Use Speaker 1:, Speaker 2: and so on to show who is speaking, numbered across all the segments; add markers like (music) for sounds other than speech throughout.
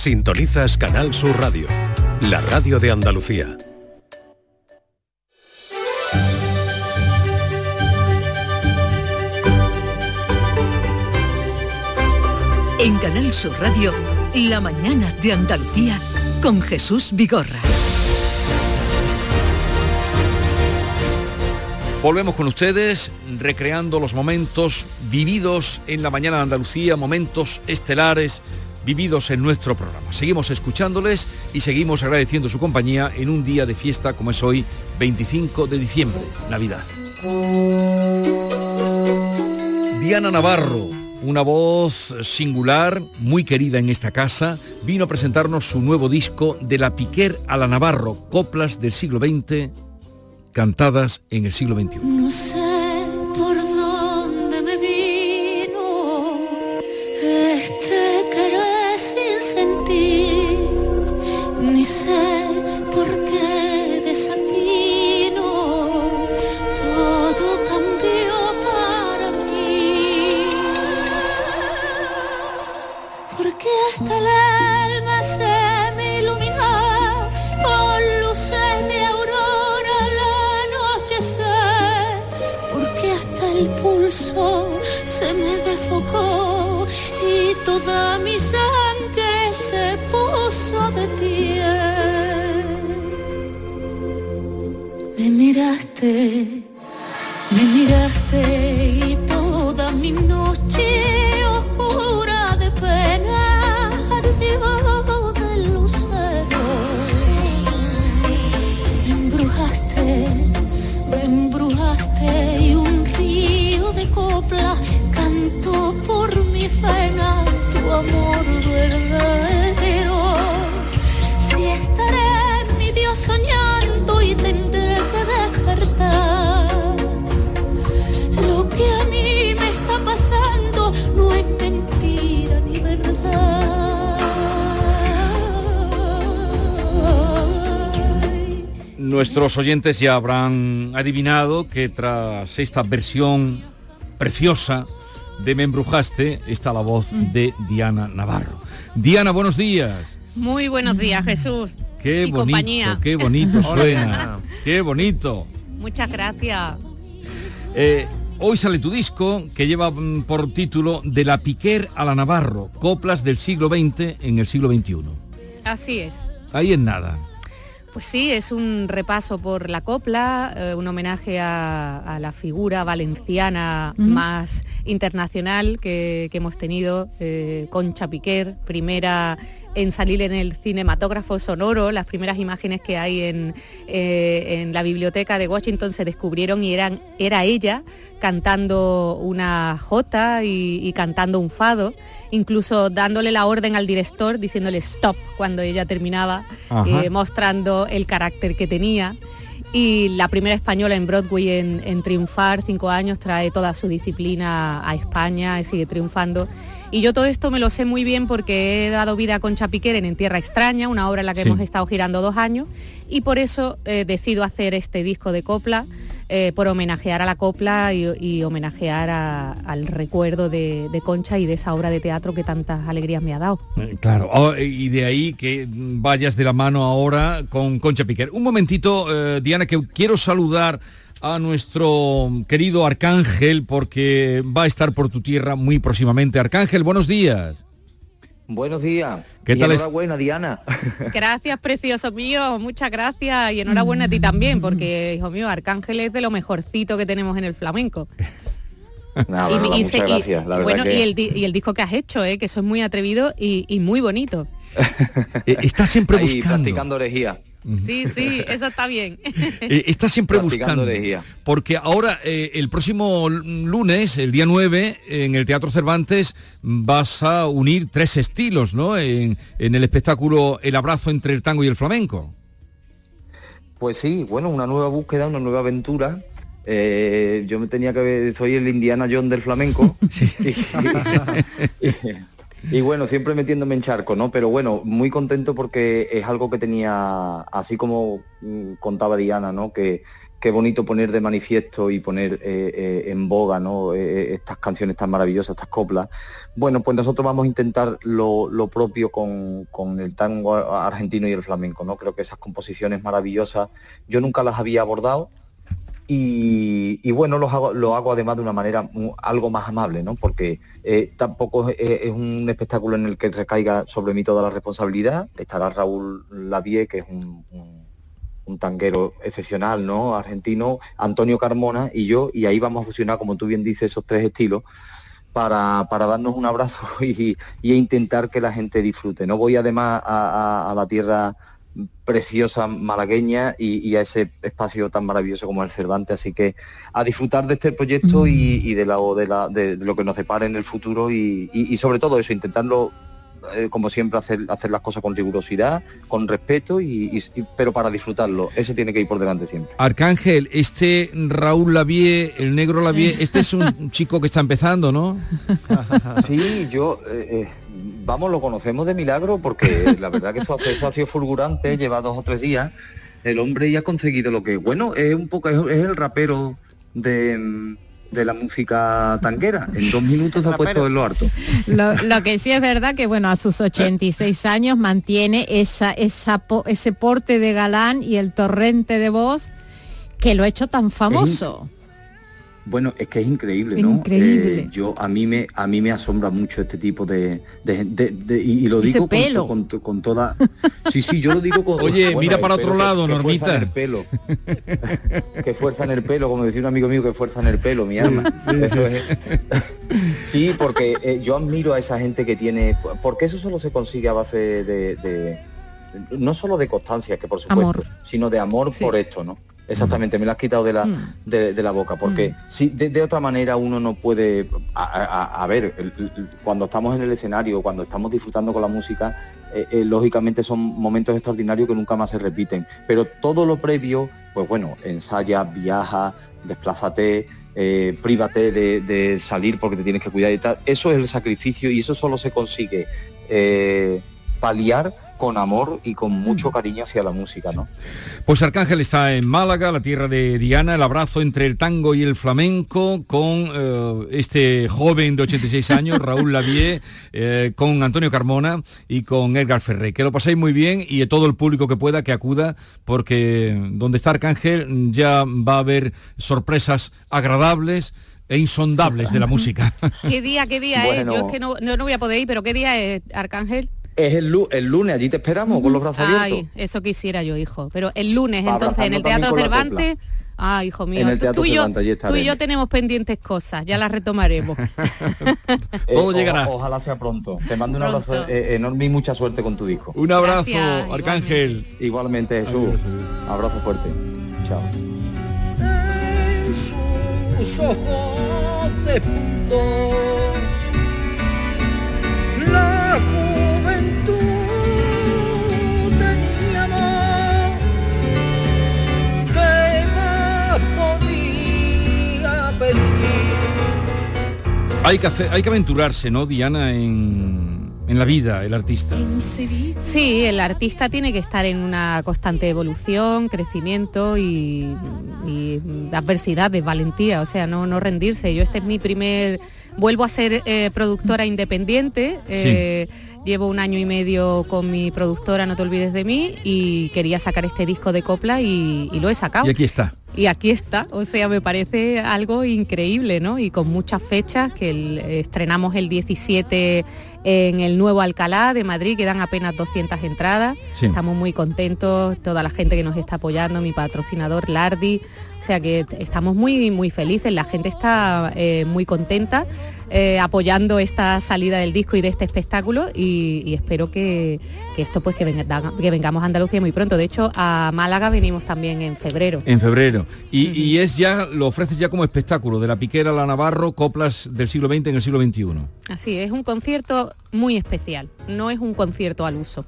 Speaker 1: Sintonizas Canal Sur Radio, la radio de Andalucía.
Speaker 2: En Canal Sur Radio, la mañana de Andalucía con Jesús Vigorra.
Speaker 3: Volvemos con ustedes recreando los momentos vividos en la mañana de Andalucía, momentos estelares vividos en nuestro programa. Seguimos escuchándoles y seguimos agradeciendo su compañía en un día de fiesta como es hoy, 25 de diciembre, Navidad. Diana Navarro, una voz singular, muy querida en esta casa, vino a presentarnos su nuevo disco de la Piquer a la Navarro, coplas del siglo XX, cantadas en el siglo XXI.
Speaker 4: Noche
Speaker 3: Nuestros oyentes ya habrán adivinado que tras esta versión preciosa de Me embrujaste está la voz de Diana Navarro. Diana, buenos días.
Speaker 5: Muy buenos días, Jesús.
Speaker 3: Qué
Speaker 5: y
Speaker 3: bonito,
Speaker 5: compañía.
Speaker 3: qué bonito (laughs) suena. Qué bonito.
Speaker 5: Muchas gracias.
Speaker 3: Eh, hoy sale tu disco que lleva mm, por título De la Piquer a la Navarro, coplas del siglo XX en el siglo XXI.
Speaker 5: Así es.
Speaker 3: Ahí en nada.
Speaker 5: Pues sí, es un repaso por la copla, eh, un homenaje a, a la figura valenciana más internacional que, que hemos tenido, eh, Concha Piquer, primera en salir en el cinematógrafo sonoro, las primeras imágenes que hay en, eh, en la biblioteca de Washington se descubrieron y eran, era ella cantando una jota y, y cantando un fado, incluso dándole la orden al director, diciéndole stop cuando ella terminaba, eh, mostrando el carácter que tenía. Y la primera española en Broadway en, en triunfar, cinco años, trae toda su disciplina a España y sigue triunfando. Y yo todo esto me lo sé muy bien porque he dado vida a Concha Piquer en En Tierra Extraña, una obra en la que
Speaker 6: Sí.
Speaker 5: hemos estado girando dos años, y por eso eh, decido hacer este disco de copla, eh, por homenajear a la copla y, y homenajear a- al recuerdo de, de Concha y de esa obra de teatro que tantas alegrías me ha dado.
Speaker 3: Eh, Claro, oh, y de ahí que vayas de la mano ahora con Concha Piquer. Un momentito, eh, Diana, que quiero saludar a nuestro querido Arcángel porque va a estar por tu tierra muy próximamente. Arcángel, buenos días.
Speaker 7: Buenos días.
Speaker 3: ¿Qué
Speaker 7: Y
Speaker 3: tal es-
Speaker 7: Enhorabuena, Diana. (laughs)
Speaker 5: Gracias, precioso mío, muchas gracias y enhorabuena a ti también, porque, hijo mío, Arcángel es de lo mejorcito que tenemos en el flamenco. (laughs) Y-
Speaker 7: verdad,
Speaker 5: y
Speaker 7: muchas
Speaker 5: se- y-
Speaker 7: gracias. La verdad
Speaker 5: bueno,
Speaker 7: que
Speaker 5: y, el, di- y el disco que has hecho, eh, que eso es muy atrevido y, y muy bonito. (laughs)
Speaker 3: Eh, está siempre
Speaker 7: ahí
Speaker 3: buscando.
Speaker 7: practicando herejía.
Speaker 5: Sí, sí, eso está bien. (laughs)
Speaker 3: Eh, está siempre
Speaker 7: Practicando
Speaker 3: buscando. Porque ahora, eh, el próximo lunes, el día 9, en el Teatro Cervantes, vas a unir tres estilos, ¿no? En, en el espectáculo El abrazo entre el tango y el flamenco.
Speaker 7: Pues sí, bueno, una nueva búsqueda, una nueva aventura. Eh, yo me tenía que ver, soy el Indiana John del flamenco. (laughs) (laughs) y, y- y bueno, siempre metiéndome en charco, ¿no? Pero bueno, muy contento porque es algo que tenía, así como mm, contaba Diana, ¿no? Que, qué bonito poner de manifiesto y poner eh, eh, en boga ¿no? Eh, estas canciones tan maravillosas, estas coplas. Bueno, pues nosotros vamos a intentar lo, propio con, el tango argentino y el flamenco. ¿no? Creo que esas composiciones maravillosas yo nunca las había abordado y, bueno, lo hago, lo hago además de una manera algo más amable, ¿no? porque tampoco es, un espectáculo en el que recaiga sobre mí toda la responsabilidad. Estará Raúl Lavie, que es un un tanguero excepcional, ¿no? Argentino, Antonio Carmona y yo, y ahí vamos a fusionar, como tú bien dices, esos tres estilos para, darnos un abrazo (laughs) y, y, intentar que la gente disfrute. No voy además a, la tierra preciosa malagueña y, a ese espacio tan maravilloso como el Cervantes. Así que a disfrutar de este proyecto y, de, la, de, la, de, lo que nos depara en el futuro y, y, sobre todo eso, intentarlo eh, como siempre, hacer, hacer las cosas con rigurosidad, con respeto, y, pero para disfrutarlo. Eso tiene que ir por delante siempre.
Speaker 3: Arcángel, este Raúl Lavie, el negro Lavie, este es un (laughs) chico que está empezando, ¿no? (laughs)
Speaker 7: sí, yo... Eh, eh, vamos, lo conocemos de milagro porque la verdad que su acceso ha sido fulgurante, lleva dos o tres días. El hombre ya ha conseguido lo que, bueno, es un poco, es el rapero de, de la música tanguera. En dos minutos ha puesto en lo harto.
Speaker 6: Lo, que sí es verdad que bueno, a sus 86 años mantiene esa, esa ese porte de galán y el torrente de voz que lo ha hecho tan famoso.
Speaker 7: Bueno, es que es increíble, ¿no? Increíble. Eh, yo a mí me a mí me asombra mucho este tipo de, de, y, lo digo con, con, toda. Sí, sí, yo lo digo con.
Speaker 3: Oye, mira para otro lado,
Speaker 7: que,
Speaker 3: Normita.
Speaker 7: el pelo. (laughs) que fuerza en el pelo, como decía un amigo mío, que fuerza en el pelo, mi alma. (laughs) Sí, porque eh, yo admiro a esa gente que tiene, porque eso solo se consigue a base de, no solo de constancia, que por supuesto, sino de amor por esto, ¿no? Exactamente, me lo has quitado de la, mm. de, la boca, porque mm. si de, otra manera uno no puede, a, ver, cuando estamos en el escenario, cuando estamos disfrutando con la música, eh, eh, lógicamente son momentos extraordinarios que nunca más se repiten, pero todo lo previo, pues bueno, ensaya, viaja, desplázate, eh, prívate de, salir porque te tienes que cuidar y tal, eso es el sacrificio y eso solo se consigue paliar con amor y con mucho mm. cariño hacia la música, ¿no?
Speaker 3: Pues Arcángel está en Málaga, la tierra de Diana, el abrazo entre el tango y el flamenco con eh, este joven de 86 (laughs) años, Raúl Lavie, eh, con Antonio Carmona y con Edgar Ferré. Que lo paséis muy bien y todo el público que pueda que acuda, porque donde está Arcángel ya va a haber sorpresas agradables e insondables de la (laughs) música.
Speaker 5: ¿Qué día, qué día es? Yo es que no, no, voy a poder ir, pero ¿qué día es, Arcángel?
Speaker 7: Es el, lunes, allí te esperamos con los brazos
Speaker 5: Ay, eso quisiera yo, hijo. Pero el lunes, entonces, en el Teatro Cervantes... Ah, hijo mío, tú, y yo, tenemos pendientes cosas, ya las retomaremos. (laughs)
Speaker 3: Todo llegará.
Speaker 7: ojalá sea pronto. Te mando un abrazo eh, enorme y mucha suerte con tu disco.
Speaker 3: Un abrazo, Arcángel.
Speaker 7: Igualmente, Jesús. Abrazo fuerte. Chao.
Speaker 3: Hay que, hay que aventurarse, ¿no, Diana, en, la vida, el artista?
Speaker 5: Sí, el artista tiene que estar en una constante evolución, crecimiento y, adversidades, valentía, o sea, no, no rendirse. Yo este es mi primer, vuelvo a ser eh, productora independiente. Eh, Llevo un año y medio con mi productora No te olvides de mí y quería sacar este disco de copla y, lo he sacado.
Speaker 3: Y aquí está.
Speaker 5: Y aquí está, o sea, me parece algo increíble, ¿no? Y con muchas fechas, que estrenamos el 17 en el nuevo Alcalá de Madrid, quedan apenas 200 entradas. Estamos muy contentos, toda la gente que nos está apoyando, mi patrocinador Lardi. O sea que estamos muy, muy felices, la gente está eh, muy contenta eh, apoyando esta salida del disco y de este espectáculo y, espero que, esto pues que, que, vengamos a Andalucía muy pronto. De hecho, a Málaga venimos también en febrero.
Speaker 3: En febrero. Y, es ya, lo ofreces ya como espectáculo, de la piquera a la Navarro, coplas del siglo XX en el siglo XXI.
Speaker 5: Así, es un concierto muy especial, no es un concierto al uso.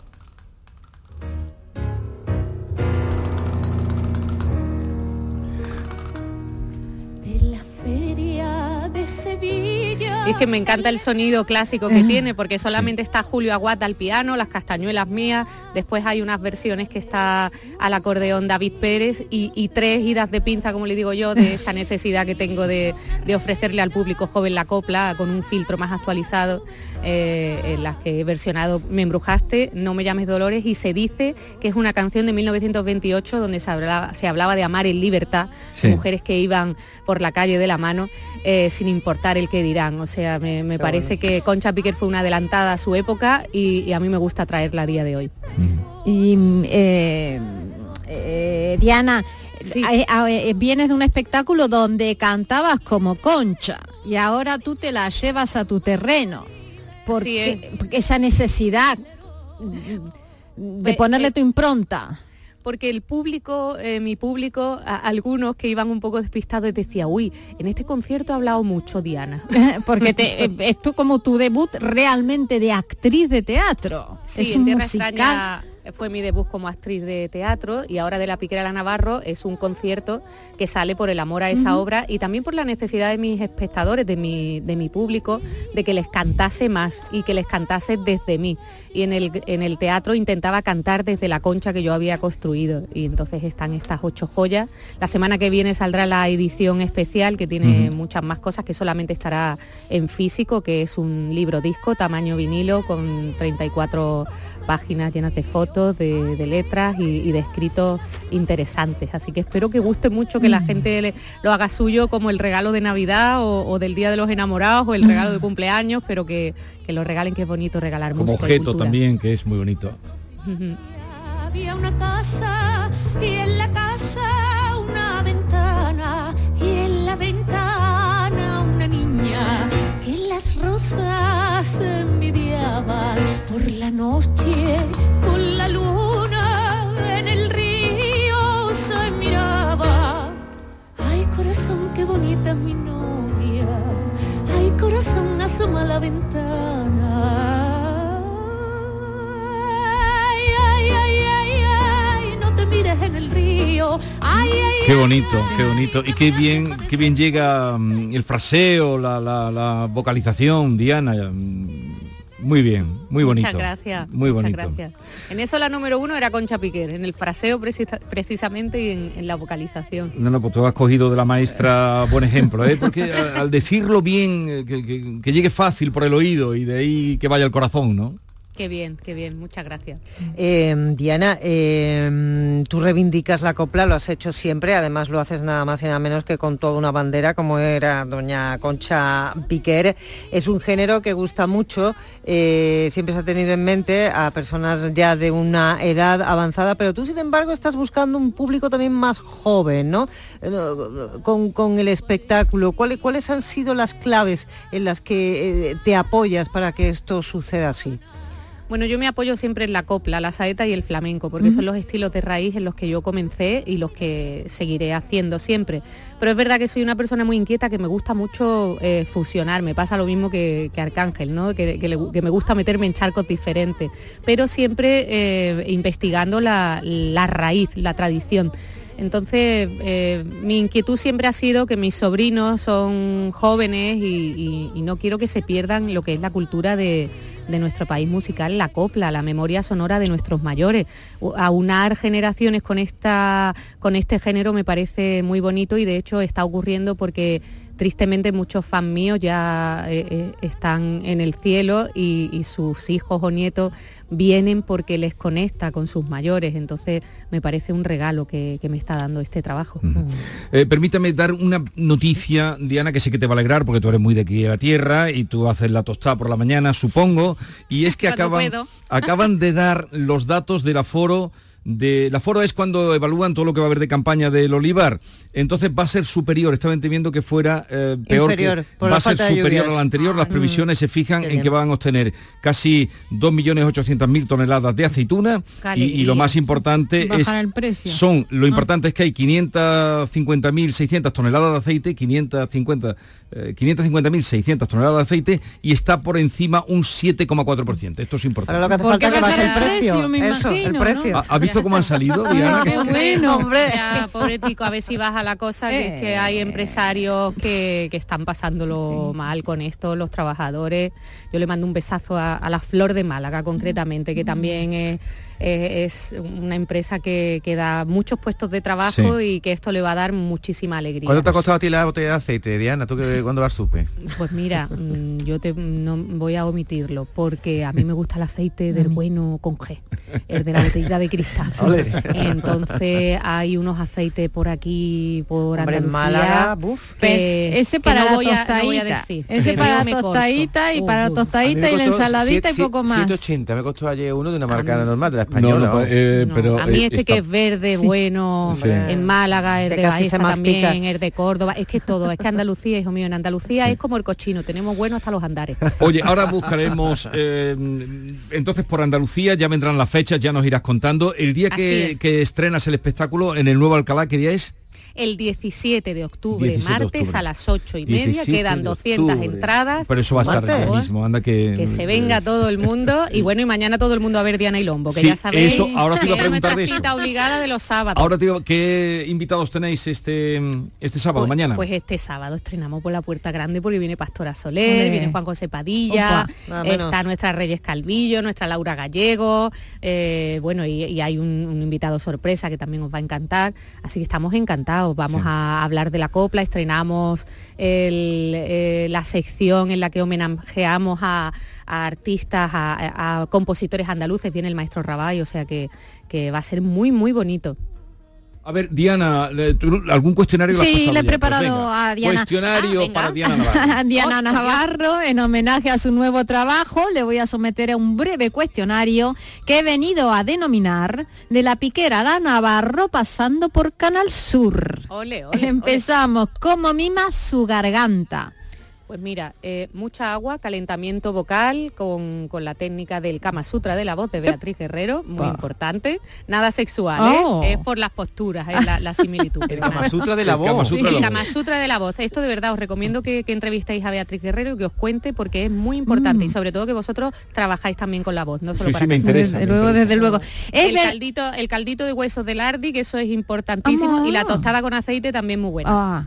Speaker 5: Es que me encanta el sonido clásico que tiene, porque solamente está Julio Aguat al piano, las castañuelas mías, después hay unas versiones que está al acordeón David Pérez y, tres idas de pinza, como le digo yo, de esta (laughs) necesidad que tengo de, ofrecerle al público joven la copla con un filtro más actualizado, eh, en las que he versionado Me embrujaste, No me llames Dolores y se dice que es una canción de 1928 donde se hablaba, se hablaba de amar en libertad, mujeres que iban por la calle de la mano eh, sin importar el que dirán. O sea, me, parece que Concha Piquer fue una adelantada a su época y, a mí me gusta traerla a día de hoy.
Speaker 6: Y eh, eh, Diana, vienes de un espectáculo donde cantabas como Concha y ahora tú te la llevas a tu terreno. porque esa necesidad de ponerle tu impronta
Speaker 5: porque el público, eh, mi público, algunos que iban un poco despistados decía, uy, en este concierto ha hablado mucho Diana. (laughs)
Speaker 6: porque te, es como tu debut realmente de actriz de teatro.
Speaker 5: Sí, es un musical fue mi debut como actriz de teatro y ahora de La Piquera la Navarro es un concierto que sale por el amor a esa obra y también por la necesidad de mis espectadores, de mi, de mi público, de que les cantase más y que les cantase desde mí. Y en el, en el teatro intentaba cantar desde la concha que yo había construido y entonces están estas ocho joyas. La semana que viene saldrá la edición especial que tiene muchas más cosas que solamente estará en físico, que es un libro disco tamaño vinilo con 34 páginas llenas de fotos, de, letras y, de escritos interesantes. Así que espero que guste mucho, que la mm. gente lo haga suyo como el regalo de Navidad o, del Día de los Enamorados o el regalo de mm. cumpleaños, pero que, lo regalen, que es bonito regalar
Speaker 3: Como objeto también, que es muy bonito.
Speaker 4: Había una casa y en la casa una ventana y en la ventana una niña que las rosas envidiaban por la noche con la luna en el río se miraba. Ay corazón, qué bonita es mi novia. Ay corazón, asoma la ventana. Ay, ay, ay, ay, ay, no te mires en el río. Ay, ay,
Speaker 3: Qué bonito, qué bonito. Y qué bien, qué bien llega mm, el fraseo, la, la, la vocalización, Diana. Muy bien, muy bonito.
Speaker 5: Muchas gracias. Muy bonito. gracias. En eso la número uno era Concha Piquer, en el fraseo precisamente y en, la vocalización.
Speaker 3: No, no, pues tú has cogido de la maestra buen ejemplo, ¿eh? porque al, decirlo bien, eh, que llegue fácil por el oído y de ahí que vaya al corazón, ¿no?
Speaker 5: Qué bien, qué bien, muchas gracias.
Speaker 8: Em, Diana, em, tú reivindicas la copla, lo has hecho siempre, además lo haces nada más y nada menos que con toda una bandera como era doña Concha Piquer. Es un género que gusta mucho, eh, siempre se ha tenido en mente a personas ya de una edad avanzada, pero tú sin embargo estás buscando un público también más joven, ¿no? Eh, con, el espectáculo. ¿Cuáles, ¿Cuáles han sido las claves en las que eh, te apoyas para que esto suceda así?
Speaker 5: Bueno, yo me apoyo siempre en la copla, la saeta y el flamenco, porque son los estilos de raíz en los que yo comencé y los que seguiré haciendo siempre. Pero es verdad que soy una persona muy inquieta que me gusta mucho eh, fusionar, me pasa lo mismo que, Arcángel, ¿no? Que, me gusta meterme en charcos diferentes, pero siempre eh, investigando la, raíz, la tradición. Entonces, eh, mi inquietud siempre ha sido que mis sobrinos son jóvenes y no quiero que se pierdan lo que es la cultura de, de nuestro país musical, la copla, la memoria sonora de nuestros mayores. Aunar generaciones con, esta, con este género me parece muy bonito y de hecho está ocurriendo porque tristemente muchos fans míos ya eh, eh, están en el cielo y, sus hijos o nietos vienen porque les conecta con sus mayores. Entonces me parece un regalo que, me está dando este trabajo.
Speaker 3: Eh, permítame dar una noticia, Diana, que sé que te va a alegrar porque tú eres muy de aquí a tierra y tú haces la tostada por la mañana, supongo. Y es que (laughs) acaban, acaban de dar (laughs) los datos del aforo de la foro es cuando evalúan todo lo que va a haber de campaña del olivar. Entonces va a ser superior, estaba entendiendo que fuera eh, peor, va a ser superior al anterior. Las ah, previsiones se fijan en que van a obtener casi 2.800.000 toneladas de aceituna y, lo más importante es son lo ah. importante es que hay 550.600 toneladas de aceite, 550 550.600 toneladas de aceite y está por encima un 7,4%. Esto es importante.
Speaker 8: lo que hace falta que baje el precio. el precio.
Speaker 3: ¿Has, visto cómo han salido, (laughs) Diana?
Speaker 5: Qué bueno, hombre. Ya, pobre tico, a ver si baja la cosa, que es que hay
Speaker 6: Eh.
Speaker 5: empresarios que, que están pasándolo mal con esto, los trabajadores. Yo le mando un besazo a, a la Flor de Málaga, concretamente, que también es, es- es una empresa que, que da muchos puestos de trabajo y que esto le va a dar muchísima alegría.
Speaker 9: ¿Cuánto te ha costado a ti la botella de aceite, Diana? ¿Tú que cuándo vas supe?
Speaker 5: Pues mira, mm, yo te, no voy a omitirlo porque a mí me gusta el aceite del bueno con G, el de la botellita de cristal. (laughs) Entonces hay unos aceites por aquí, por
Speaker 8: Hombre, en
Speaker 5: Andalucía,
Speaker 8: Málaga, buf.
Speaker 5: que-
Speaker 6: ese
Speaker 5: que
Speaker 6: para
Speaker 5: no
Speaker 6: la
Speaker 5: a- no
Speaker 6: tostadita. ese
Speaker 5: pero
Speaker 6: para la
Speaker 5: corto.
Speaker 6: tostadita y
Speaker 5: Uh,
Speaker 6: para la
Speaker 5: uh.
Speaker 6: tostadita y la ensaladita y poco más.
Speaker 9: 780 me costó ayer uno de una marca normal, de la
Speaker 3: No,
Speaker 9: española.
Speaker 3: no,
Speaker 9: vamos.
Speaker 3: eh,
Speaker 5: No,
Speaker 3: pero
Speaker 5: a mí
Speaker 3: eh,
Speaker 5: este
Speaker 3: está-
Speaker 5: que es verde, bueno,
Speaker 3: Sí.
Speaker 5: en Málaga, el
Speaker 8: Que
Speaker 5: de Baeza también, el de Córdoba, es que todo, es que Andalucía, hijo mío, en Andalucía es como el cochino, tenemos bueno hasta los andares.
Speaker 3: Oye, ahora buscaremos, (laughs) eh, entonces por Andalucía ya vendrán las fechas, ya nos irás contando. El día que,
Speaker 5: es.
Speaker 3: que estrenas el espectáculo en el Nuevo Alcalá, ¿qué día es?
Speaker 5: El 17 de octubre,
Speaker 3: 17 de
Speaker 5: martes
Speaker 3: octubre.
Speaker 5: a las 8 y media,
Speaker 3: 17
Speaker 5: quedan
Speaker 3: de
Speaker 5: 200
Speaker 3: octubre.
Speaker 5: entradas.
Speaker 3: Pero eso va a estar
Speaker 5: Por
Speaker 3: ahí mismo, anda que...
Speaker 5: Que se venga todo el mundo y bueno, y mañana todo el mundo a ver Diana y Lombo, que
Speaker 3: Sí,
Speaker 5: ya sabéis
Speaker 3: eso, ahora te iba a
Speaker 5: que es
Speaker 3: preguntar
Speaker 5: nuestra
Speaker 3: de eso.
Speaker 5: cita obligada de los sábados.
Speaker 3: Ahora te digo, ¿qué invitados tenéis este, este sábado,
Speaker 5: Pues-
Speaker 3: mañana?
Speaker 5: Pues este sábado estrenamos por la Puerta Grande porque viene Pastora Soler,
Speaker 6: Ole.
Speaker 5: viene Juan José Padilla,
Speaker 8: Opa,
Speaker 5: está nuestra Reyes Calvillo, nuestra Laura Gallego, eh, bueno, y, y hay un, un invitado sorpresa que también os va a encantar, así que estamos encantados. Vamos
Speaker 3: Sí.
Speaker 5: a hablar de la copla, estrenamos el, eh, la sección en la que homenajeamos a, a artistas, a, a compositores andaluces, viene el maestro Rabay, o sea que, que va a ser muy, muy bonito.
Speaker 3: A ver, Diana, eh, ¿tú ¿algún cuestionario
Speaker 6: Sí, le he?
Speaker 3: Pues
Speaker 6: preparado a Diana.
Speaker 3: Cuestionario
Speaker 5: Ah,
Speaker 3: para Diana Navarro. (laughs)
Speaker 6: Diana
Speaker 5: Oh.
Speaker 6: Navarro, en homenaje a su nuevo trabajo, le voy a someter a un breve cuestionario que he venido a denominar de la piquera a la Navarro pasando por Canal Sur.
Speaker 5: Ole, ole, ole.
Speaker 6: Empezamos, como mima su garganta.
Speaker 5: Pues mira, eh, mucha agua, calentamiento vocal con, con la técnica del Kama Sutra de la voz de Beatriz Guerrero, muy
Speaker 6: Pa.
Speaker 5: importante. Nada sexual, ¿eh?
Speaker 6: Oh.
Speaker 5: es por las posturas, es la, la similitud. (laughs)
Speaker 9: El Kama Sutra de la
Speaker 3: El Kama
Speaker 9: voz.
Speaker 3: Sutra de
Speaker 5: El
Speaker 3: la
Speaker 5: Kama Sutra de la voz. Esto de verdad os recomiendo que, que entrevistéis a Beatriz Guerrero y que os cuente porque es muy importante
Speaker 6: Mm.
Speaker 5: y sobre todo que vosotros trabajáis también con la voz, no solo
Speaker 3: Sí,
Speaker 5: para
Speaker 3: sí, me interesa.
Speaker 6: Desde
Speaker 3: me
Speaker 6: luego,
Speaker 3: interesa.
Speaker 6: desde luego. Es
Speaker 5: El
Speaker 6: ver-
Speaker 5: caldito, el caldito de huesos del ardi, que eso es importantísimo,
Speaker 6: Ah.
Speaker 5: y la tostada con aceite también muy buena.
Speaker 6: Ah.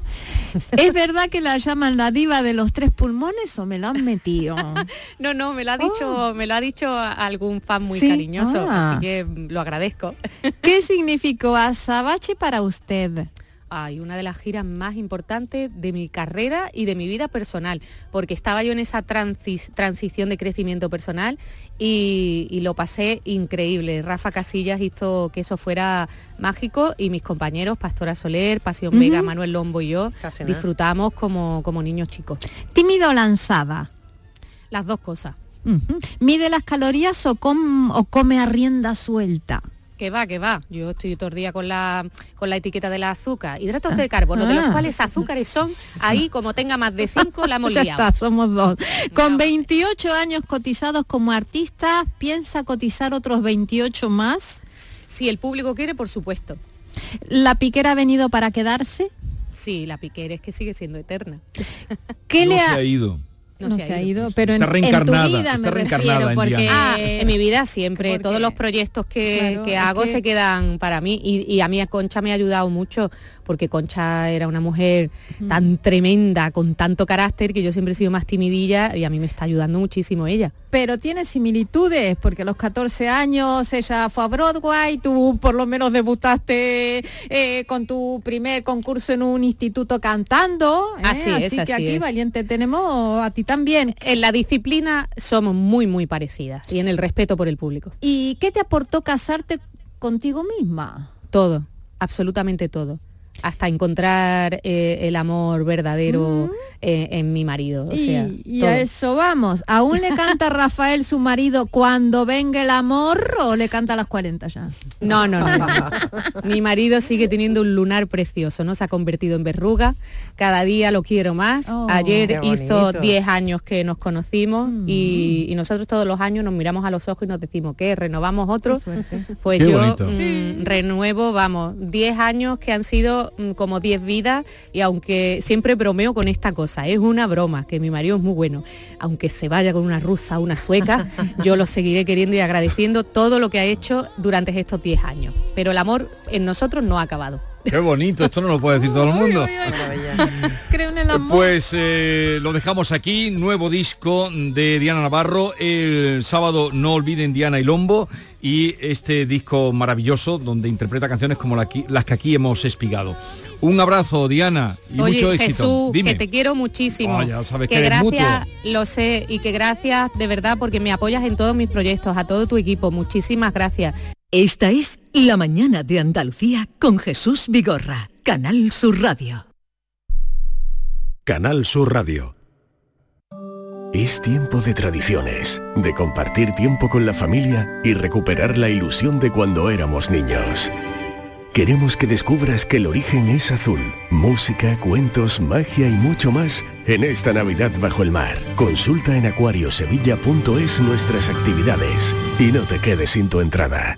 Speaker 6: (laughs) ¿Es verdad que la llaman la diva de los tres pulmones o me lo han metido? (laughs)
Speaker 5: No, no, me lo ha dicho, me lo ha dicho a- algún fan muy
Speaker 6: Oh. Sí,
Speaker 5: cariñoso,
Speaker 6: ah.
Speaker 5: así que mm, lo agradezco.
Speaker 6: ¿Qué (laughs) significó azabache para usted?
Speaker 5: Ay, una de las giras más importantes de mi carrera y de mi vida personal, porque estaba yo en esa transis- transición de crecimiento personal y, y lo pasé increíble. Rafa Casillas hizo que eso fuera mágico y mis compañeros, Pastora Soler, Pasión. Vega, Manuel Lombo y yo,
Speaker 8: Casi nada.
Speaker 5: disfrutamos como, como niños chicos.
Speaker 6: ¿Tímido o lanzada?
Speaker 5: Las dos cosas.
Speaker 6: ¿Mide las calorías o, com- o come a rienda suelta?
Speaker 5: Que va, que va. Yo estoy todo el día con la, con la etiqueta de la azúcar. Hidratos de carbono, de los
Speaker 6: Ah.
Speaker 5: cuales azúcares son, ahí como tenga más de cinco, la (laughs)
Speaker 6: Ya está, somos dos. Con
Speaker 5: No.
Speaker 6: 28 años cotizados como artista, ¿piensa cotizar otros 28 más?
Speaker 5: Si el público quiere, por supuesto.
Speaker 6: ¿La piquera ha venido para quedarse?
Speaker 5: Sí, la piquera es que sigue siendo eterna.
Speaker 6: ¿Qué
Speaker 3: no
Speaker 6: le ha
Speaker 3: ido.
Speaker 6: No se ha ido, pero
Speaker 3: Está
Speaker 6: en, en
Speaker 3: reencarnada,
Speaker 6: tu vida
Speaker 3: está
Speaker 6: me
Speaker 3: reencarnada
Speaker 6: refiero, porque.
Speaker 5: Ah, en mi vida siempre,
Speaker 6: porque-
Speaker 5: todos los proyectos que,
Speaker 6: Claro,
Speaker 5: que hago
Speaker 6: que-
Speaker 5: se quedan para mí y, y a mí a Concha me ha ayudado mucho porque Concha era una mujer tan tremenda, con tanto carácter que yo siempre he sido más timidilla y a mí me está ayudando muchísimo ella.
Speaker 6: Pero tiene similitudes, porque a los 14 años ella fue a Broadway, tú por lo menos debutaste eh, con tu primer concurso en un instituto cantando. ¿eh?
Speaker 5: Así es,
Speaker 6: que
Speaker 5: así
Speaker 6: aquí,
Speaker 5: es.
Speaker 6: Valiente, tenemos a ti también.
Speaker 5: En la disciplina somos muy, muy parecidas y en el respeto por el público.
Speaker 6: ¿Y qué te aportó casarte contigo misma?
Speaker 5: Todo, absolutamente todo. Hasta encontrar eh, el amor verdadero eh, en mi marido. O
Speaker 6: y
Speaker 5: sea,
Speaker 6: y
Speaker 5: todo.
Speaker 6: a eso vamos. ¿Aún le canta Rafael su marido cuando venga el amor o le canta a las 40 ya?
Speaker 5: No, no, no, no. Mi marido sigue teniendo un lunar precioso, ¿no? Se ha convertido en verruga. Cada día lo quiero más.
Speaker 6: Oh,
Speaker 5: Ayer hizo
Speaker 8: bonito.
Speaker 5: 10 años que nos conocimos
Speaker 6: Mm.
Speaker 5: y, y nosotros todos los años nos miramos a los ojos y nos decimos, ¿qué? ¿Renovamos otro? Pues
Speaker 3: Qué
Speaker 5: yo mm, renuevo, vamos, 10 años que han sido mm, como 10 vidas y aunque siempre bromeo con esta cosa, es una broma, que mi marido es muy bueno, aunque se vaya con una rusa, una sueca, (laughs) yo lo seguiré queriendo y agradeciendo todo lo que ha hecho durante estos 10 años. Pero el amor en nosotros no ha acabado.
Speaker 3: Qué bonito, esto no lo puede decir todo el mundo. (laughs)
Speaker 5: Creo en el amor.
Speaker 3: Pues eh, lo dejamos aquí, nuevo disco de Diana Navarro. El sábado no olviden Diana y Lombo y este disco maravilloso donde interpreta canciones como la las que aquí hemos espigado. Un abrazo, Diana, y
Speaker 5: Oye,
Speaker 3: mucho éxito.
Speaker 5: Jesús,
Speaker 3: Dime.
Speaker 5: que te quiero muchísimo.
Speaker 3: Oh, ya sabes que
Speaker 5: que
Speaker 3: eres
Speaker 5: gracias,
Speaker 3: mutuo.
Speaker 5: lo sé, y que gracias de verdad porque me apoyas en todos mis proyectos, a todo tu equipo. Muchísimas gracias.
Speaker 2: Esta es La mañana de Andalucía con Jesús Vigorra, Canal Sur Radio.
Speaker 1: Canal Sur Radio.
Speaker 10: Es tiempo de tradiciones, de compartir tiempo con la familia y recuperar la ilusión de cuando éramos niños. Queremos que descubras que el origen es azul. Música, cuentos, magia y mucho más en esta Navidad bajo el mar. Consulta en acuariosevilla.es nuestras actividades y no te quedes sin tu entrada.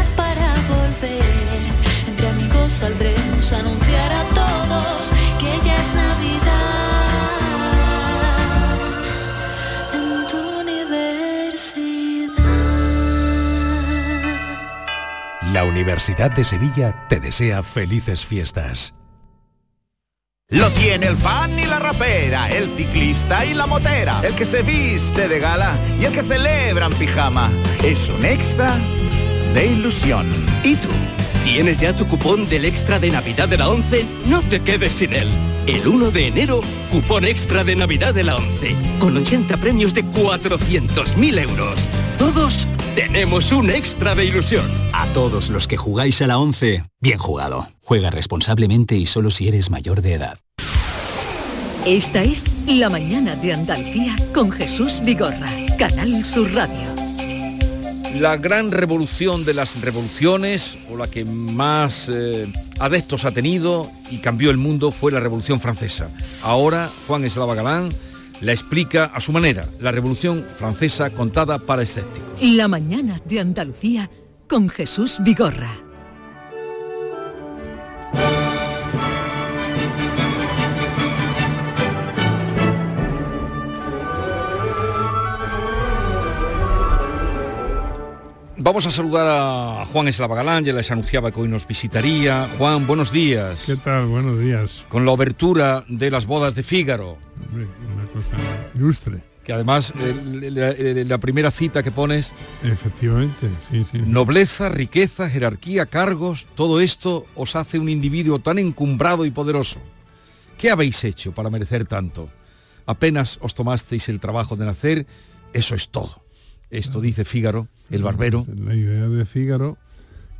Speaker 4: anunciar a todos que ya es Navidad en tu universidad.
Speaker 1: La Universidad de Sevilla te desea felices fiestas.
Speaker 11: Lo tiene el fan y la rapera, el ciclista y la motera, el que se viste de gala y el que celebra en pijama. Es un extra de ilusión.
Speaker 12: ¿Y tú? ¿Tienes ya tu cupón del extra de Navidad de la 11? No te quedes sin él. El 1 de enero, cupón extra de Navidad de la 11, con 80 premios de 400.000 euros. Todos tenemos un extra de ilusión.
Speaker 13: A todos los que jugáis a la 11, bien jugado. Juega responsablemente y solo si eres mayor de edad.
Speaker 2: Esta es La mañana de Andalucía con Jesús Vigorra, Canal Sur Radio.
Speaker 3: La gran revolución de las revoluciones, o la que más eh, adeptos ha tenido y cambió el mundo, fue la Revolución Francesa. Ahora Juan Eslava Galán la explica a su manera, la Revolución Francesa contada para escépticos.
Speaker 2: La mañana de Andalucía con Jesús Vigorra.
Speaker 3: Vamos a saludar a Juan Eslava Galán, ya les anunciaba que hoy nos visitaría. Juan, buenos días.
Speaker 14: ¿Qué tal? Buenos días.
Speaker 3: Con la obertura de las bodas de Fígaro.
Speaker 14: Hombre, una cosa ilustre.
Speaker 3: Que además eh, la, la- la primera cita que pones,
Speaker 14: Efectivamente, sí, sí.
Speaker 3: nobleza, riqueza, jerarquía, cargos, todo esto os hace un individuo tan encumbrado y poderoso. ¿Qué habéis hecho para merecer tanto? Apenas os tomasteis el trabajo de nacer, eso es todo. Esto dice Fígaro, el barbero.
Speaker 14: La idea de Fígaro,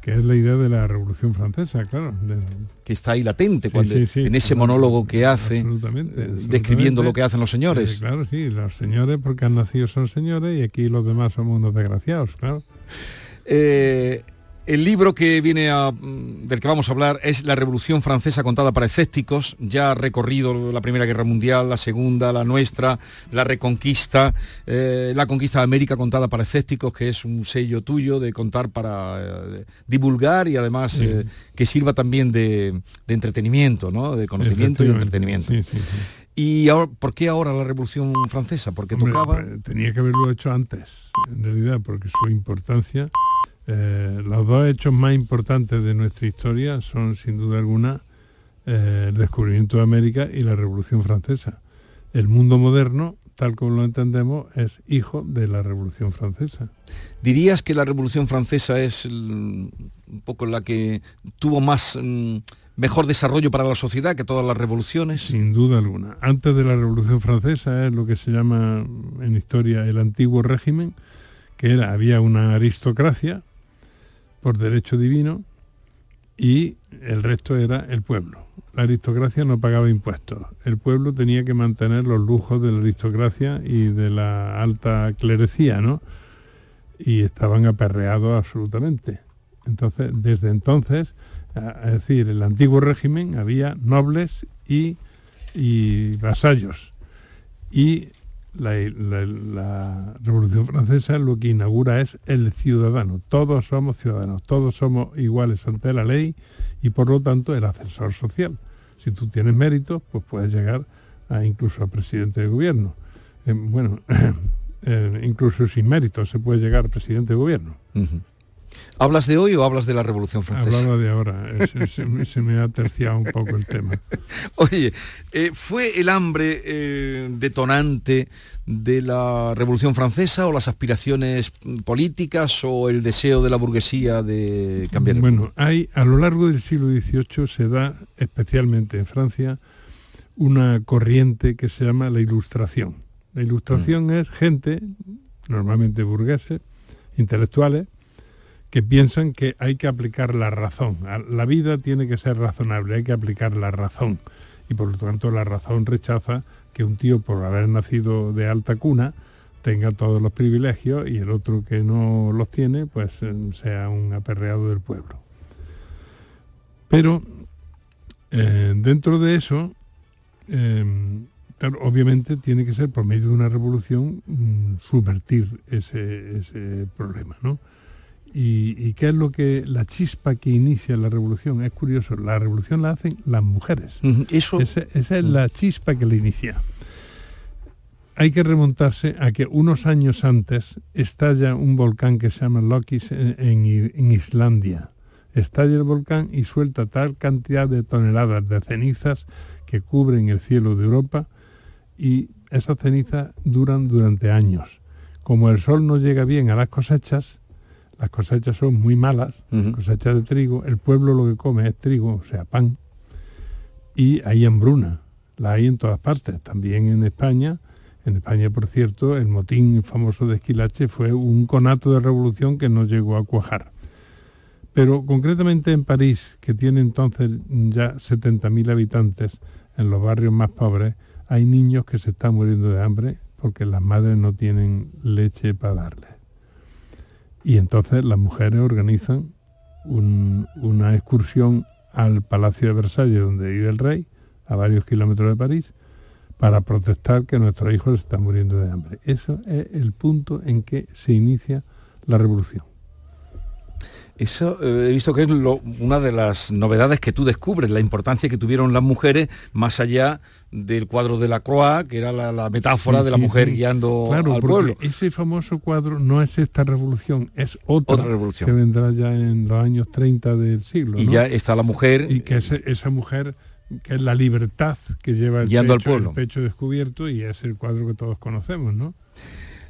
Speaker 14: que es la idea de la Revolución Francesa, claro. de-
Speaker 3: que está ahí latente
Speaker 14: Sí,
Speaker 3: cuando,
Speaker 14: sí, sí,
Speaker 3: en ese monólogo que hace
Speaker 14: absolutamente,
Speaker 3: eh,
Speaker 14: absolutamente.
Speaker 3: describiendo lo que hacen los señores.
Speaker 14: Eh, claro, sí, los señores porque han nacido son señores y aquí los demás somos unos desgraciados, claro.
Speaker 3: Eh, el libro que viene a, mm, del que vamos a hablar es La Revolución Francesa contada para escépticos. Ya ha recorrido la Primera Guerra Mundial, la Segunda, la nuestra, la Reconquista, eh, la Conquista de América contada para escépticos, que es un sello tuyo de contar para eh, divulgar y además
Speaker 14: Sí.
Speaker 3: eh, que sirva también de, de entretenimiento, ¿no? de conocimiento y entretenimiento.
Speaker 14: sí, sí, sí.
Speaker 3: ¿Y ahora, por qué ahora la Revolución Francesa? Porque
Speaker 14: Hombre,
Speaker 3: tocaba...
Speaker 14: tenía que haberlo hecho antes, en realidad, porque su importancia, eh, los dos hechos más importantes de nuestra historia son, sin duda alguna, eh, el descubrimiento de América y la Revolución Francesa. El mundo moderno, tal como lo entendemos, es hijo de la Revolución Francesa.
Speaker 3: ¿Dirías que la Revolución Francesa es el- un poco la que tuvo más mm, mejor desarrollo para la sociedad que todas las revoluciones?
Speaker 14: Sin duda alguna. Antes de la Revolución Francesa es lo que se llama en historia el antiguo régimen, que era, había una aristocracia por derecho divino y el resto era el pueblo. La aristocracia no pagaba impuestos. El pueblo tenía que mantener los lujos de la aristocracia y de la alta clerecía, ¿no? Y estaban aperreados absolutamente. Entonces, desde entonces, es decir, el antiguo régimen había nobles y, y vasallos. Y la, Revolución Francesa lo que inaugura es el ciudadano. Todos somos ciudadanos, todos somos iguales ante la ley y por lo tanto el ascensor social. Si tú tienes méritos, pues puedes llegar a incluso a presidente de gobierno. Eh, bueno, (clears throat) eh, incluso sin méritos se puede llegar a presidente de gobierno.
Speaker 3: ¿Hablas de hoy o hablas de la Revolución Francesa?
Speaker 14: Hablaba de ahora, se, me ha terciado un poco el tema. (laughs)
Speaker 3: Oye, eh, ¿fue el hambre eh, detonante de la Revolución Francesa o las aspiraciones políticas o el deseo de la burguesía de cambiar el
Speaker 14: Bueno, hay, a lo largo del siglo XVIII se da, especialmente en Francia, una corriente que se llama la Ilustración. La Ilustración mm. es gente, normalmente burgueses, intelectuales, que piensan que hay que aplicar la razón. La vida tiene que ser razonable, hay que aplicar la razón. Y por lo tanto la razón rechaza que un tío por haber nacido de alta cuna tenga todos los privilegios y el otro que no los tiene pues eh, sea un aperreado del pueblo. Pero eh, dentro de eso, eh, obviamente tiene que ser por medio de una revolución mm, subvertir ese, ese problema, ¿no? ¿Y, qué es lo que la chispa que inicia la revolución? Es curioso, la revolución la hacen las mujeres.
Speaker 3: Eso...
Speaker 14: Esa, es la chispa que la inicia. Hay que remontarse a que unos años antes estalla un volcán que se llama Lokis en, en Islandia. Estalla el volcán y suelta tal cantidad de toneladas de cenizas que cubren el cielo de Europa y esas cenizas duran durante años. Como el sol no llega bien a las cosechas, las cosechas son muy malas, cosechas de trigo, el pueblo lo que come es trigo, o sea, pan, y hay hambruna, la hay en todas partes, también en España. En España, por cierto, el motín famoso de Esquilache fue un conato de revolución que no llegó a cuajar. Pero concretamente en París, que tiene entonces ya 70.000 habitantes, en los barrios más pobres, hay niños que se están muriendo de hambre porque las madres no tienen leche para darles. Y entonces las mujeres organizan una excursión al Palacio de Versalles, donde vive el rey, a varios kilómetros de París, para protestar que nuestros hijos están muriendo de hambre. Eso es el punto en que se inicia la revolución.
Speaker 3: Eso eh, he visto que es una de las novedades que tú descubres, la importancia que tuvieron las mujeres más allá del cuadro de la Croix, que era la, metáfora de la mujer guiando
Speaker 14: claro,
Speaker 3: al pueblo.
Speaker 14: Ese famoso cuadro no es esta revolución, es otra,
Speaker 3: revolución
Speaker 14: que vendrá ya en los años 30 del siglo.
Speaker 3: Y ya está la mujer.
Speaker 14: Y que esa mujer que es la libertad que lleva el,
Speaker 3: guiando
Speaker 14: pecho,
Speaker 3: al pueblo.
Speaker 14: el pecho descubierto y es el cuadro que todos conocemos, ¿no?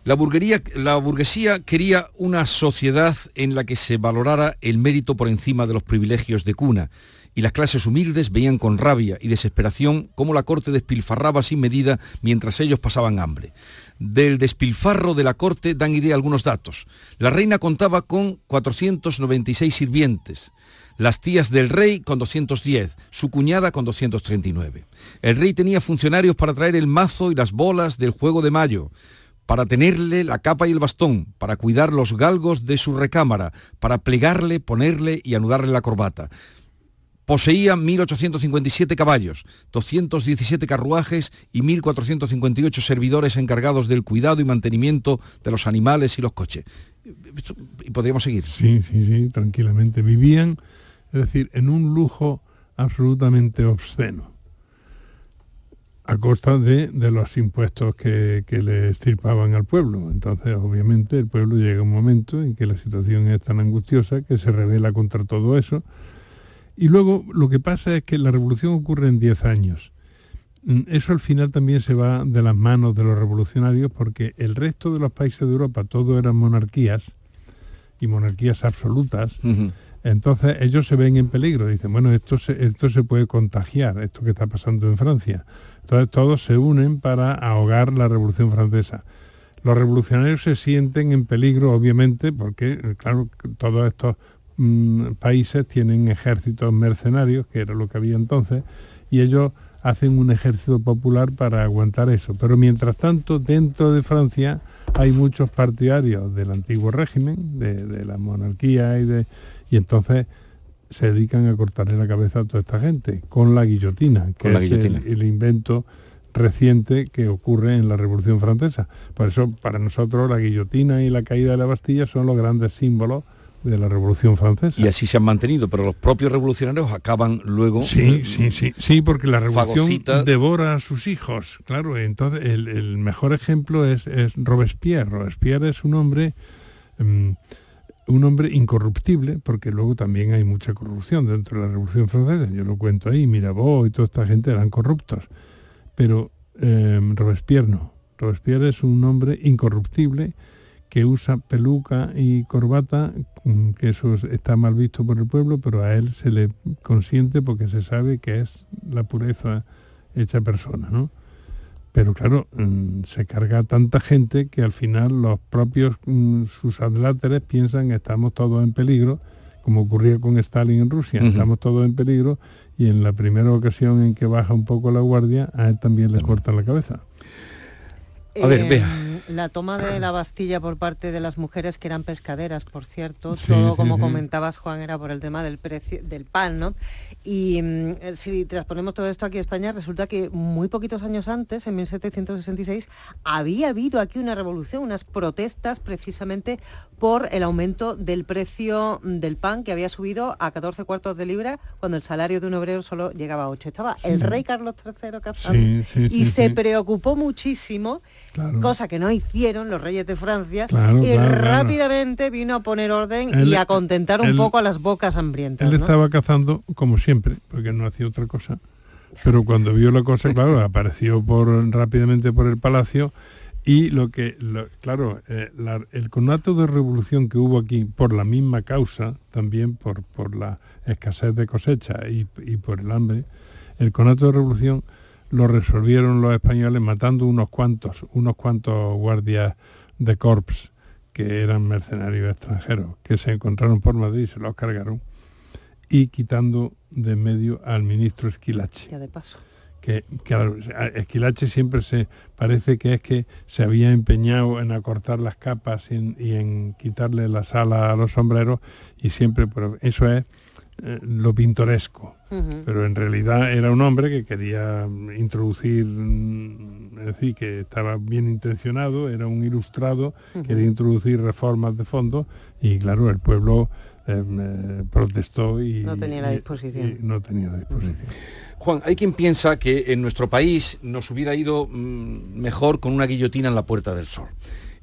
Speaker 3: La, burguesía quería una sociedad en la que se valorara el mérito por encima de los privilegios de cuna, y las clases humildes veían con rabia y desesperación cómo la corte despilfarraba sin medida mientras ellos pasaban hambre. Del despilfarro de la corte dan idea algunos datos. La reina contaba con 496 sirvientes, las tías del rey con 210, su cuñada con 239. El rey tenía funcionarios para traer el mazo y las bolas del juego de mayo, para tenerle la capa y el bastón, para cuidar los galgos de su recámara, para plegarle, ponerle y anudarle la corbata. Poseía 1.857 caballos, 217 carruajes y 1.458 servidores encargados del cuidado y mantenimiento de los animales y los coches. Y podríamos seguir.
Speaker 14: Sí, sí, sí, tranquilamente. Vivían, es decir, en un lujo absolutamente obsceno a costa de, los impuestos que, le estirpaban al pueblo. Entonces, obviamente, el pueblo llega un momento en que la situación es tan angustiosa que se revela contra todo eso. Y luego lo que pasa es que la revolución ocurre en 10 años. Mm, eso al final también se va de las manos de los revolucionarios porque el resto de los países de Europa, todo eran monarquías y monarquías absolutas. Entonces ellos se ven en peligro, dicen, bueno, esto esto se puede contagiar, esto que está pasando en Francia. Entonces todos se unen para ahogar la Revolución Francesa. Los revolucionarios se sienten en peligro, obviamente, porque, claro, todos estos mm, países tienen ejércitos mercenarios, que era lo que había entonces, y ellos hacen un ejército popular para aguantar eso. Pero mientras tanto, dentro de Francia hay muchos partidarios del antiguo régimen, de, la monarquía y de. y entonces se dedican a cortarle la cabeza a toda esta gente, con la guillotina, que es El, invento reciente que ocurre en la Revolución Francesa. Por eso, para nosotros, la guillotina y la caída de la Bastilla son los grandes símbolos de la Revolución Francesa.
Speaker 3: Y así se han mantenido, pero los propios revolucionarios acaban luego...
Speaker 14: Sí, sí, sí, sí, porque la revolución devora a sus hijos, claro. Entonces, el, mejor ejemplo es, es, Robespierre. Robespierre es un hombre... Mm, un hombre incorruptible, porque luego también hay mucha corrupción dentro de la Revolución Francesa. Yo lo cuento ahí, Mirabeau y toda esta gente eran corruptos. Pero eh, Robespierre no. Robespierre es un hombre incorruptible que usa peluca y corbata, mm, que eso está mal visto por el pueblo, pero a él se le consiente porque se sabe que es la pureza hecha persona, ¿no? Pero claro, mm, se carga tanta gente que al final los propios, mm, sus adláteres piensan que estamos todos en peligro, como ocurría con Stalin en Rusia, estamos todos en peligro y en la primera ocasión en que baja un poco la guardia, a él también le cortan la cabeza.
Speaker 8: A ver, vea. La toma de la Bastilla por parte de las mujeres que eran pescaderas, por cierto, todo como comentabas Juan era por el tema del precio del pan, ¿no? Y mm, si transponemos todo esto aquí a España, resulta que muy poquitos años antes, en 1766, había habido aquí una revolución, unas protestas precisamente por el aumento del precio del pan que había subido a 14 cuartos de libra cuando el salario de un obrero solo llegaba a 8. Estaba el rey Carlos III cazando y se preocupó muchísimo, cosa que no hicieron los reyes de Francia, y rápidamente vino a poner orden y a contentar un poco a las bocas hambrientas.
Speaker 14: Él estaba cazando como siempre porque no hacía otra cosa. Pero cuando vio la cosa, claro, (laughs) apareció por, rápidamente por el palacio y lo que, claro, eh, el conato de revolución que hubo aquí por la misma causa, también por, por la escasez de cosecha y, y, por el hambre, el conato de revolución lo resolvieron los españoles matando unos cuantos, unos cuantos guardias de corps que eran mercenarios extranjeros, que se encontraron por Madrid y se los cargaron y quitando de medio al ministro Esquilache.
Speaker 8: Ya de paso.
Speaker 14: Que, Esquilache siempre se parece que es que se había empeñado en acortar las capas y en, quitarle las alas a los sombreros y siempre, pero eso es eh, lo pintoresco. Pero en realidad era un hombre que quería introducir, mm, es decir, que estaba bien intencionado, era un ilustrado, quería introducir reformas de fondo y claro, el pueblo eh, protestó y
Speaker 8: no tenía la disposición.
Speaker 14: no tenía la disposición.
Speaker 3: Juan, hay quien piensa que en nuestro país nos hubiera ido mm, mejor con una guillotina en la Puerta del Sol.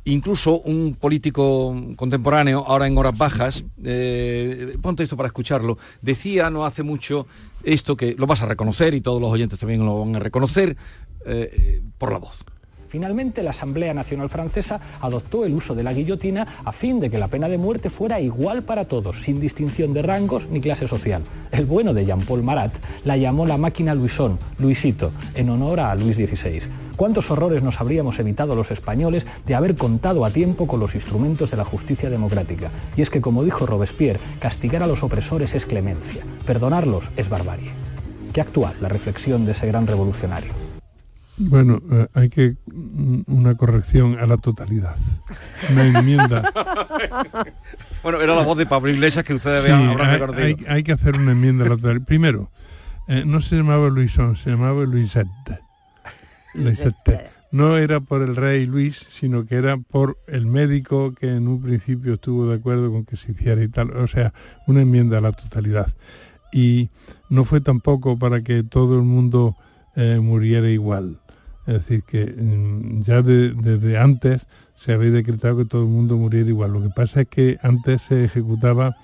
Speaker 3: Incluso un político contemporáneo, ahora en horas bajas, eh, ponte esto para escucharlo, decía no hace mucho esto que lo vas a reconocer y todos los oyentes también lo van a reconocer eh, por la voz.
Speaker 15: Finalmente, la Asamblea Nacional Francesa adoptó el uso de la guillotina a fin de que la pena de muerte fuera igual para todos, sin distinción de rangos ni clase social. El bueno de Jean-Paul Marat la llamó la máquina Luisón, Luisito, en honor a Luis XVI. ¿Cuántos horrores nos habríamos evitado los españoles de haber contado a tiempo con los instrumentos de la justicia democrática? Y es que, como dijo Robespierre, castigar a los opresores es clemencia, perdonarlos es barbarie. Qué actual la reflexión de ese gran revolucionario.
Speaker 14: Bueno, eh, hay que mm, una corrección a la totalidad. Una enmienda. (laughs)
Speaker 3: bueno, era la voz de Pablo Iglesias que ustedes sí, hay,
Speaker 14: hay, que hacer una enmienda a la totalidad. Primero, eh, no se llamaba Luisón, se llamaba Luisette. Luisette. No era por el rey Luis, sino que era por el médico que en un principio estuvo de acuerdo con que se hiciera y tal. O sea, una enmienda a la totalidad. Y no fue tampoco para que todo el mundo eh, muriera igual es decir, que mm, ya desde antes se había decretado que todo el mundo muriera igual. Lo que pasa es que antes se ejecutaba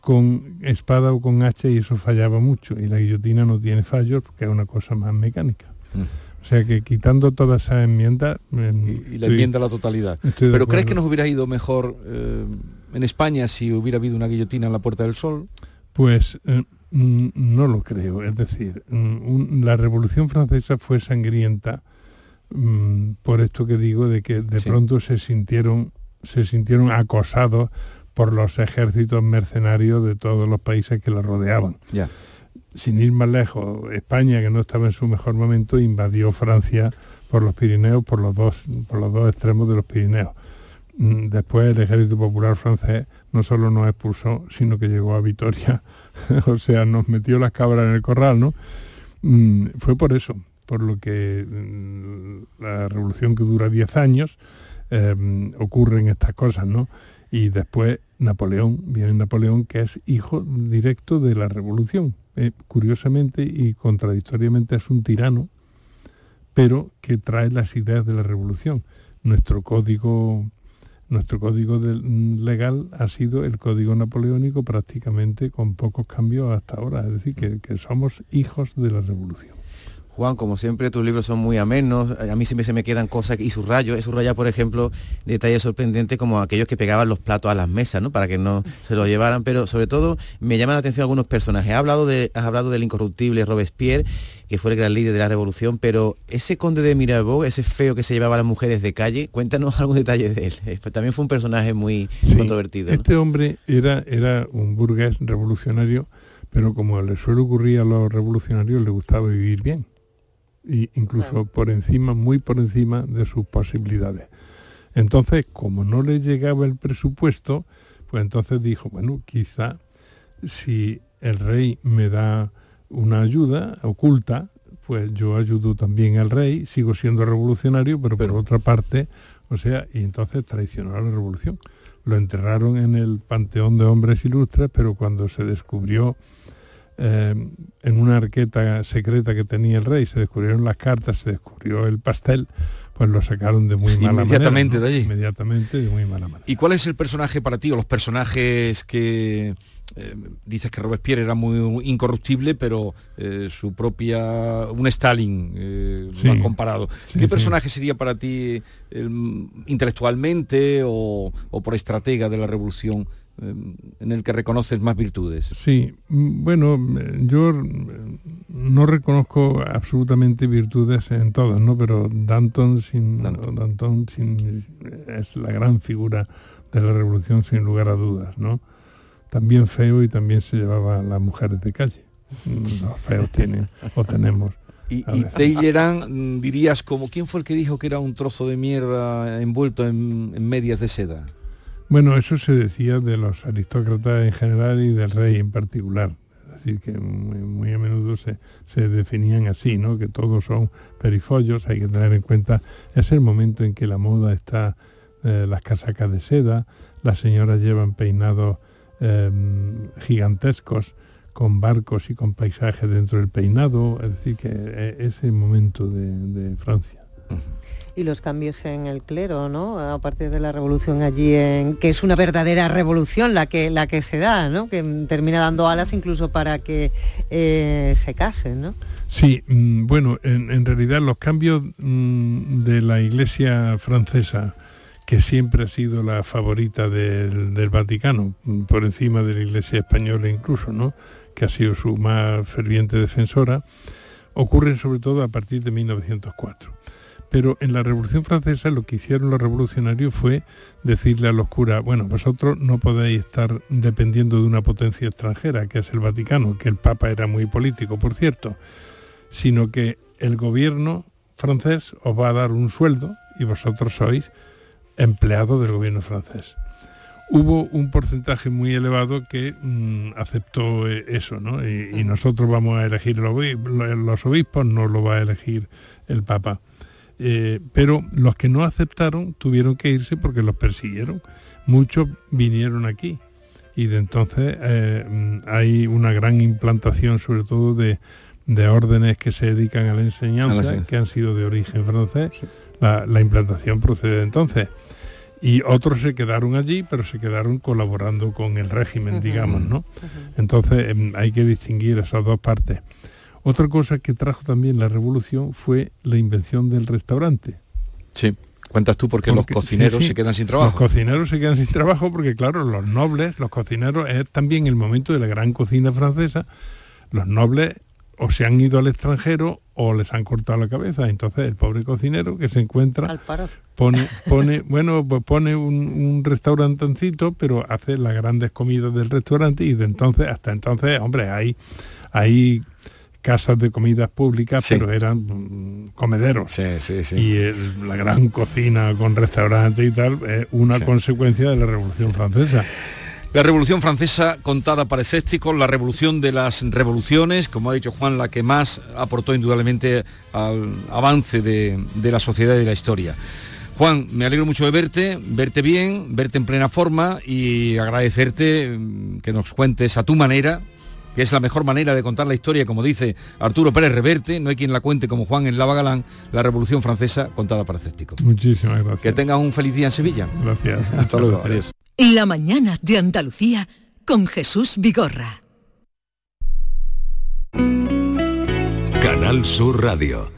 Speaker 14: con espada o con hacha y eso fallaba mucho. Y la guillotina no tiene fallos porque es una cosa más mecánica. Mm. O sea que quitando todas esas enmiendas...
Speaker 3: Mm, y, la enmienda a la totalidad. ¿Pero crees que nos hubiera ido mejor eh, en España si hubiera habido una guillotina en la Puerta del Sol?
Speaker 14: Pues eh, no lo creo. Es decir, la Revolución Francesa fue sangrienta Mm, por esto que digo de que de pronto se sintieron se sintieron acosados por los ejércitos mercenarios de todos los países que la rodeaban. Sin ir más lejos, España, que no estaba en su mejor momento, invadió Francia por los Pirineos, por los dos, por los dos extremos de los Pirineos. Mm, Después el ejército popular francés no solo nos expulsó, sino que llegó a Vitoria, (laughs) o sea, nos metió las cabras en el corral, ¿no? Mm, Fue por eso, por lo que mm, la revolución que dura 10 años, eh, ocurren estas cosas, ¿no? Y después Napoleón, viene Napoleón, que es hijo directo de la revolución. Eh, curiosamente y contradictoriamente es un tirano, pero que trae las ideas de la revolución. Nuestro código, nuestro código de- legal ha sido el código napoleónico prácticamente con pocos cambios hasta ahora. Es decir, que somos hijos de la revolución.
Speaker 9: Juan, como siempre, tus libros son muy amenos. A mí siempre se me quedan cosas y subrayo. He subrayado, por ejemplo, detalles sorprendentes como aquellos que pegaban los platos a las mesas, ¿no? Para que no se lo llevaran. Pero sobre todo me llaman la atención algunos personajes. Has hablado, de, has hablado del incorruptible Robespierre, que fue el gran líder de la revolución, pero ese conde de Mirabeau, ese feo que se llevaba a las mujeres de calle, cuéntanos (laughs) algún detalle de él. Eh, También fue un personaje muy controvertido. ¿no?
Speaker 14: Este hombre era, era un burgués revolucionario, pero como le suele ocurrir a los revolucionarios, le gustaba vivir bien. Y incluso por encima, muy por encima de sus posibilidades. Entonces, como no le llegaba el presupuesto, pues entonces dijo, bueno, quizá si el rey me da una ayuda oculta, pues yo ayudo también al rey, sigo siendo revolucionario, pero, por otra parte, o sea, y entonces traicionó a la revolución. Lo enterraron en el Panteón de Hombres Ilustres, pero cuando se descubrió eh, en una arqueta secreta que tenía el rey, se descubrieron las cartas, se descubrió el pastel, pues lo sacaron de muy mala manera.
Speaker 3: Inmediatamente de allí.
Speaker 14: Inmediatamente de muy mala manera.
Speaker 3: ¿Y cuál es el personaje para ti o los personajes que eh, dices que Robespierre era muy incorruptible, pero eh, su propia un Stalin eh,
Speaker 14: Sí.
Speaker 3: lo han comparado?
Speaker 14: Sí,
Speaker 3: ¿Qué
Speaker 14: sí.
Speaker 3: personaje sería para ti intelectualmente o, o por estratega de la revolución en el que reconoces más virtudes?
Speaker 14: Sí, mm, bueno, eh, yo mm, no reconozco absolutamente virtudes en todos, ¿no? Pero Danton, sin, Danton. sin- es la gran figura de la revolución sin lugar a dudas, ¿no? También feo y también se llevaba a las mujeres de calle. Mm, Los feos tienen o tenemos.
Speaker 3: Y, y mm, dirías como, ¿quién fue el que dijo que era un trozo de mierda envuelto en, en medias de seda?
Speaker 14: Bueno, eso se decía de los aristócratas en general y del rey en particular. Es decir, que muy, a menudo se, definían así, ¿no? Que todos son perifollos, hay que tener en cuenta, es el momento en que la moda está, eh, las casacas de seda, las señoras llevan peinados eh, gigantescos con barcos y con paisajes dentro del peinado, es decir, que eh, es el momento de Francia.
Speaker 8: Y los cambios en el clero, ¿no? A partir de la revolución allí, en, que es una verdadera revolución la que, la que se da, ¿no? Que termina dando alas incluso para que eh, se casen, ¿no?
Speaker 14: Sí, mm, bueno, en, realidad los cambios mm, de la Iglesia francesa, que siempre ha sido la favorita del, del Vaticano, mm, por encima de la Iglesia española incluso, ¿no? que ha sido su más ferviente defensora, ocurren sobre todo a partir de 1904. Pero en la Revolución Francesa lo que hicieron los revolucionarios fue decirle a los curas, bueno, vosotros no podéis estar dependiendo de una potencia extranjera, que es el Vaticano, que el Papa era muy político, por cierto, sino que el gobierno francés os va a dar un sueldo y vosotros sois empleados del gobierno francés. Hubo un porcentaje muy elevado que mm, aceptó eh, eso, ¿no? Y, y nosotros vamos a elegir los obispos, no lo va a elegir el Papa. Eh, pero los que no aceptaron tuvieron que irse porque los persiguieron. Muchos vinieron aquí y de entonces eh, mm, hay una gran implantación sobre todo de, de órdenes que se dedican a la enseñanza, que han sido de origen francés. La, la implantación procede de entonces. Y otros se quedaron allí, pero se quedaron colaborando con el régimen, digamos, ¿no? Entonces em, hay que distinguir esas dos partes. Otra cosa que trajo también la revolución fue la invención del restaurante.
Speaker 3: Sí. Cuentas tú porque, los
Speaker 14: Porque-
Speaker 3: cocineros
Speaker 14: sí, sí,
Speaker 3: se quedan sin
Speaker 14: Los
Speaker 3: trabajo.
Speaker 14: cocineros se quedan sin trabajo porque, claro, los nobles, los cocineros, es también el momento de la gran cocina francesa. Los nobles o se han ido al extranjero o les han cortado la cabeza. Entonces el pobre cocinero que se encuentra pone, (laughs) pone, bueno, pues pone un, un restaurantoncito, pero hace las grandes comidas del restaurante y de entonces, hasta entonces, hombre, hay, hay casas de comidas públicas, pero eran mm, comederos. Y el- la gran cocina con restaurante y tal es una
Speaker 3: Sí.
Speaker 14: consecuencia de la Revolución Francesa.
Speaker 3: La Revolución Francesa contada para escépticos, la revolución de las revoluciones, como ha dicho Juan, la que más aportó indudablemente al avance de, de la sociedad y de la historia. Juan, me alegro mucho de verte, verte bien, verte en plena forma y agradecerte mm, que nos cuentes a tu manera, que es la mejor manera de contar la historia, como dice Arturo Pérez Reverte, no hay quien la cuente como Juan en Lava Galán, la Revolución Francesa contada para escépticos.
Speaker 14: Muchísimas gracias.
Speaker 3: Que tengas un feliz día en Sevilla.
Speaker 14: Gracias. (laughs)
Speaker 3: Hasta luego, adiós.
Speaker 4: La mañana de Andalucía con Jesús Vigorra.
Speaker 11: Canal Sur Radio.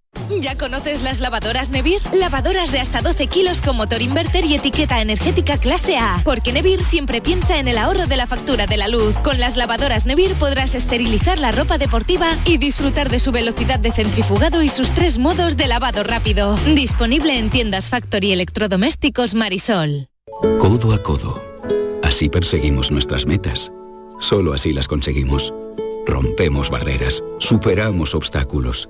Speaker 16: ¿Ya conoces las lavadoras Nevir? Lavadoras de hasta 12 kilos con motor inverter y etiqueta energética clase A. Porque Nevir siempre piensa en el ahorro de la factura de la luz. Con las lavadoras Nevir podrás esterilizar la ropa deportiva y disfrutar de su velocidad de centrifugado y sus tres modos de lavado rápido. Disponible en tiendas Factory Electrodomésticos Marisol.
Speaker 13: Codo a codo. Así perseguimos nuestras metas. Solo así las conseguimos. Rompemos barreras, superamos obstáculos.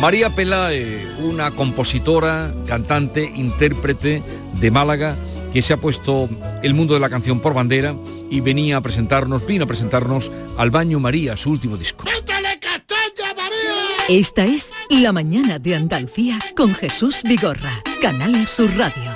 Speaker 3: María Pelae, una compositora, cantante, intérprete de Málaga, que se ha puesto el mundo de la canción por bandera y venía a presentarnos, vino a presentarnos al Baño María, su último disco.
Speaker 4: Esta es La mañana de Andalucía con Jesús Vigorra, Canal Sur Radio.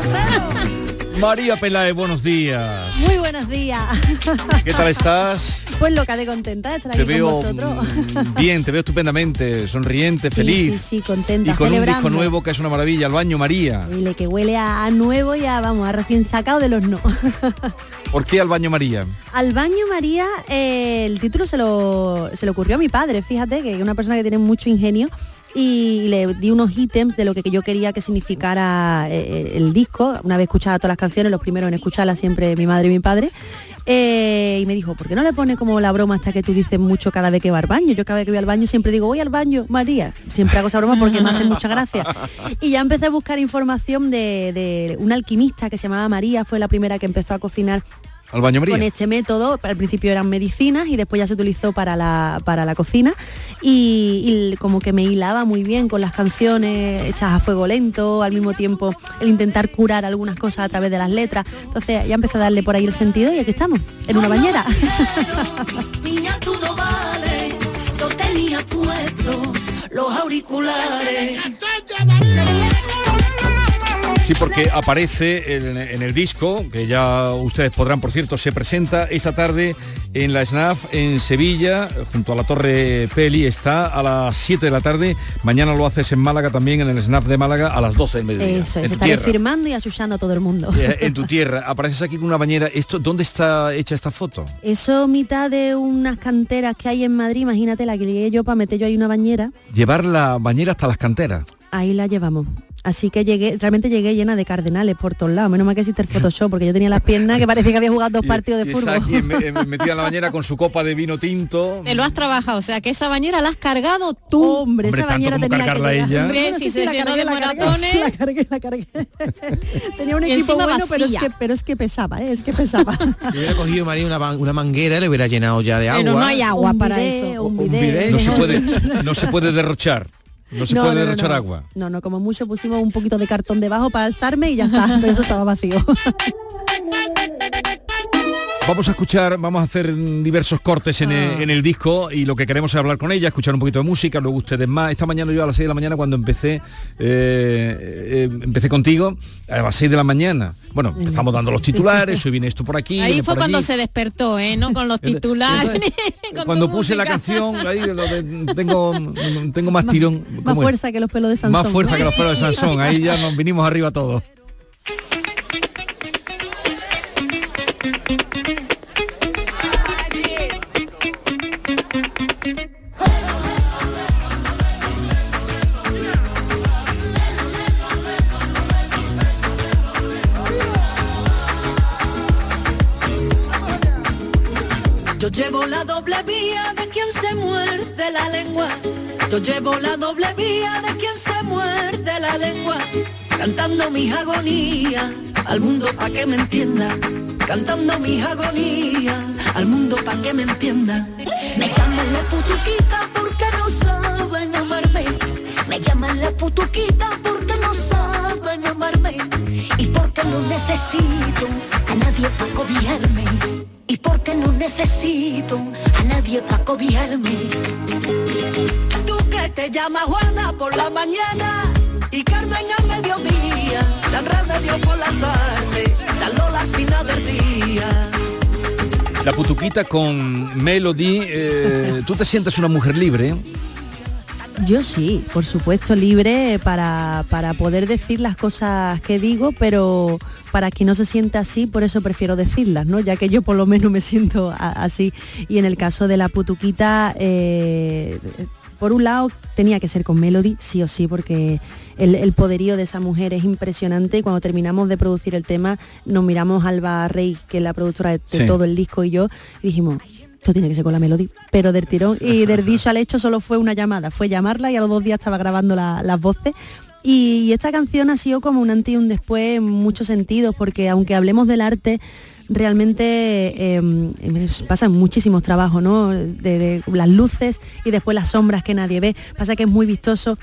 Speaker 3: María Pelae, buenos días.
Speaker 17: Muy buenos días.
Speaker 3: ¿Qué tal estás?
Speaker 17: Pues loca de contenta de estar
Speaker 3: Te
Speaker 17: aquí
Speaker 3: veo
Speaker 17: con vosotros.
Speaker 3: mm, bien, te veo estupendamente, sonriente,
Speaker 17: Sí,
Speaker 3: feliz.
Speaker 17: Sí, sí, contenta.
Speaker 3: y con un disco nuevo que es una maravilla, el Baño María.
Speaker 17: Dile que huele a, a nuevo y a, vamos, a recién sacado del horno.
Speaker 3: ¿Por qué al Baño María?
Speaker 17: Al baño María, eh, el título se lo, se le ocurrió a mi padre, fíjate, que es una persona que tiene mucho ingenio y le di unos ítems de lo que yo quería que significara eh, el disco. Una vez escuchada todas las canciones, los primeros en escucharlas siempre mi madre y mi padre. eh, y me dijo, ¿por qué no le pone como la broma hasta que tú dices mucho cada vez que va al baño? Yo cada vez que voy al baño siempre digo, voy al baño, María. Siempre hago esa broma porque me hace mucha gracia. Y ya empecé a buscar información de, de una alquimista que se llamaba María, fue la primera que empezó a cocinar
Speaker 3: Al Baño María.
Speaker 17: con este método, al principio eran medicinas y después ya se utilizó para la, para la cocina y, y como que me hilaba muy bien con las canciones hechas a fuego lento, al mismo tiempo el intentar curar algunas cosas a través de las letras. Entonces ya empecé a darle por ahí el sentido y aquí estamos, en una bañera. (laughs)
Speaker 18: Niña, tú no vales, no tenía puesto los auriculares.
Speaker 3: Sí, porque aparece en, en el disco, que ya ustedes podrán, por cierto, se presenta esta tarde en la SNAF en Sevilla, junto a la Torre Peli, está a las 7 de la tarde. Mañana lo haces en Málaga también, en el SNAF de Málaga, a las 12 del mediodía.
Speaker 17: Eso es, estaré firmando y achuchando a todo el mundo. (laughs)
Speaker 3: Eh, En tu tierra, apareces aquí con una bañera. Esto, ¿Dónde está hecha esta foto?
Speaker 17: Eso mitad de unas canteras que hay en Madrid, imagínate la que llegué yo para meter yo ahí una bañera,
Speaker 3: Llevar la bañera hasta las canteras.
Speaker 17: ahí la llevamos. Así que llegué, realmente llegué llena de cardenales por todos lados. Menos mal que existe el Photoshop, porque yo tenía las piernas que parecía que había jugado dos partidos de
Speaker 3: Y aquí
Speaker 17: fútbol.
Speaker 3: en- (laughs) metida en la bañera con su copa de vino tinto.
Speaker 6: Te lo has trabajado, o sea que esa bañera la has cargado tú.
Speaker 17: Hombre,
Speaker 3: Hombre, tanto como cargarla ella.
Speaker 6: Hombre,
Speaker 17: Bueno,
Speaker 6: si
Speaker 17: sí,
Speaker 6: se
Speaker 17: sí, la
Speaker 6: llenó
Speaker 17: cargué,
Speaker 6: de maratones.
Speaker 17: La cargué, la cargué. (laughs) Tenía un
Speaker 6: Y
Speaker 17: equipo bueno, pero es,
Speaker 6: vacía.
Speaker 17: que, pero es que pesaba, ¿eh? es que pesaba. (laughs)
Speaker 9: Si hubiera cogido María una, una manguera y le hubiera llenado ya de agua.
Speaker 6: Pero no hay agua
Speaker 17: Un
Speaker 6: para
Speaker 17: bidet,
Speaker 6: eso.
Speaker 17: un
Speaker 9: Un
Speaker 17: bidet.
Speaker 9: bidet.
Speaker 3: No se puede, no se puede derrochar. No se
Speaker 17: No,
Speaker 3: puede
Speaker 17: no,
Speaker 3: derrochar
Speaker 17: no.
Speaker 3: agua.
Speaker 17: No, no, como mucho pusimos un poquito de cartón debajo para alzarme y ya está, (laughs) pero eso estaba vacío. (laughs)
Speaker 3: Vamos a escuchar, vamos a hacer diversos cortes en, el, en el disco y lo que queremos es hablar con ella, escuchar un poquito de música, luego ustedes más. Esta mañana yo a las 6 de la mañana cuando empecé, eh, eh, empecé contigo, a las 6 de la mañana. Bueno, empezamos dando los titulares, hoy viene esto por aquí.
Speaker 6: Ahí fue
Speaker 3: por
Speaker 6: cuando
Speaker 3: allí.
Speaker 6: se despertó, ¿eh? ¿No? Con los (laughs) titulares. con (laughs)
Speaker 3: Cuando puse la canción, ahí lo de- tengo, tengo más tirón.
Speaker 17: Más fuerza que los pelos de Sansón.
Speaker 3: Más fuerza que los pelos de (laughs) Sansón, ahí ya nos vinimos arriba todos.
Speaker 18: Yo llevo la doble vía de quien se muerde la lengua. Cantando mis agonías al mundo pa' que me entienda. Cantando mis agonías al mundo pa' que me entienda. Me llaman la putuquita porque no saben amarme. Me llaman la putuquita porque no saben amarme. Y porque no necesito a nadie pa' cobijarme. Y porque no necesito a nadie pa' cobijarme. Que te llamas Juana por la mañana y Carmen al mediodía, dan remedio por la tarde, dan Lola al final del día.
Speaker 3: La putuquita con Melody, eh, ¿tú te sientes una mujer libre?
Speaker 17: Yo sí, por supuesto, libre para, para poder decir las cosas que digo, pero para quien no se sienta así, por eso prefiero decirlas, ¿no? Ya que yo por lo menos me siento a- así. Y en el caso de la putuquita, eh, por un lado tenía que ser con Melody, sí o sí, porque el, el poderío de esa mujer es impresionante. Y cuando terminamos de producir el tema nos miramos a Alba Rey, que es la productora de, todo el disco, y yo, y dijimos, esto tiene que ser con la Melody, pero del tirón y (laughs) del dicho al hecho solo fue una llamada, fue llamarla y a los dos días estaba grabando la- las voces. Y, y esta canción ha sido como un antes y un después en muchos sentidos, porque aunque hablemos del arte, realmente eh, pasan muchísimos trabajos, ¿no? De las luces y después las sombras que nadie ve. Pasa que es muy vistoso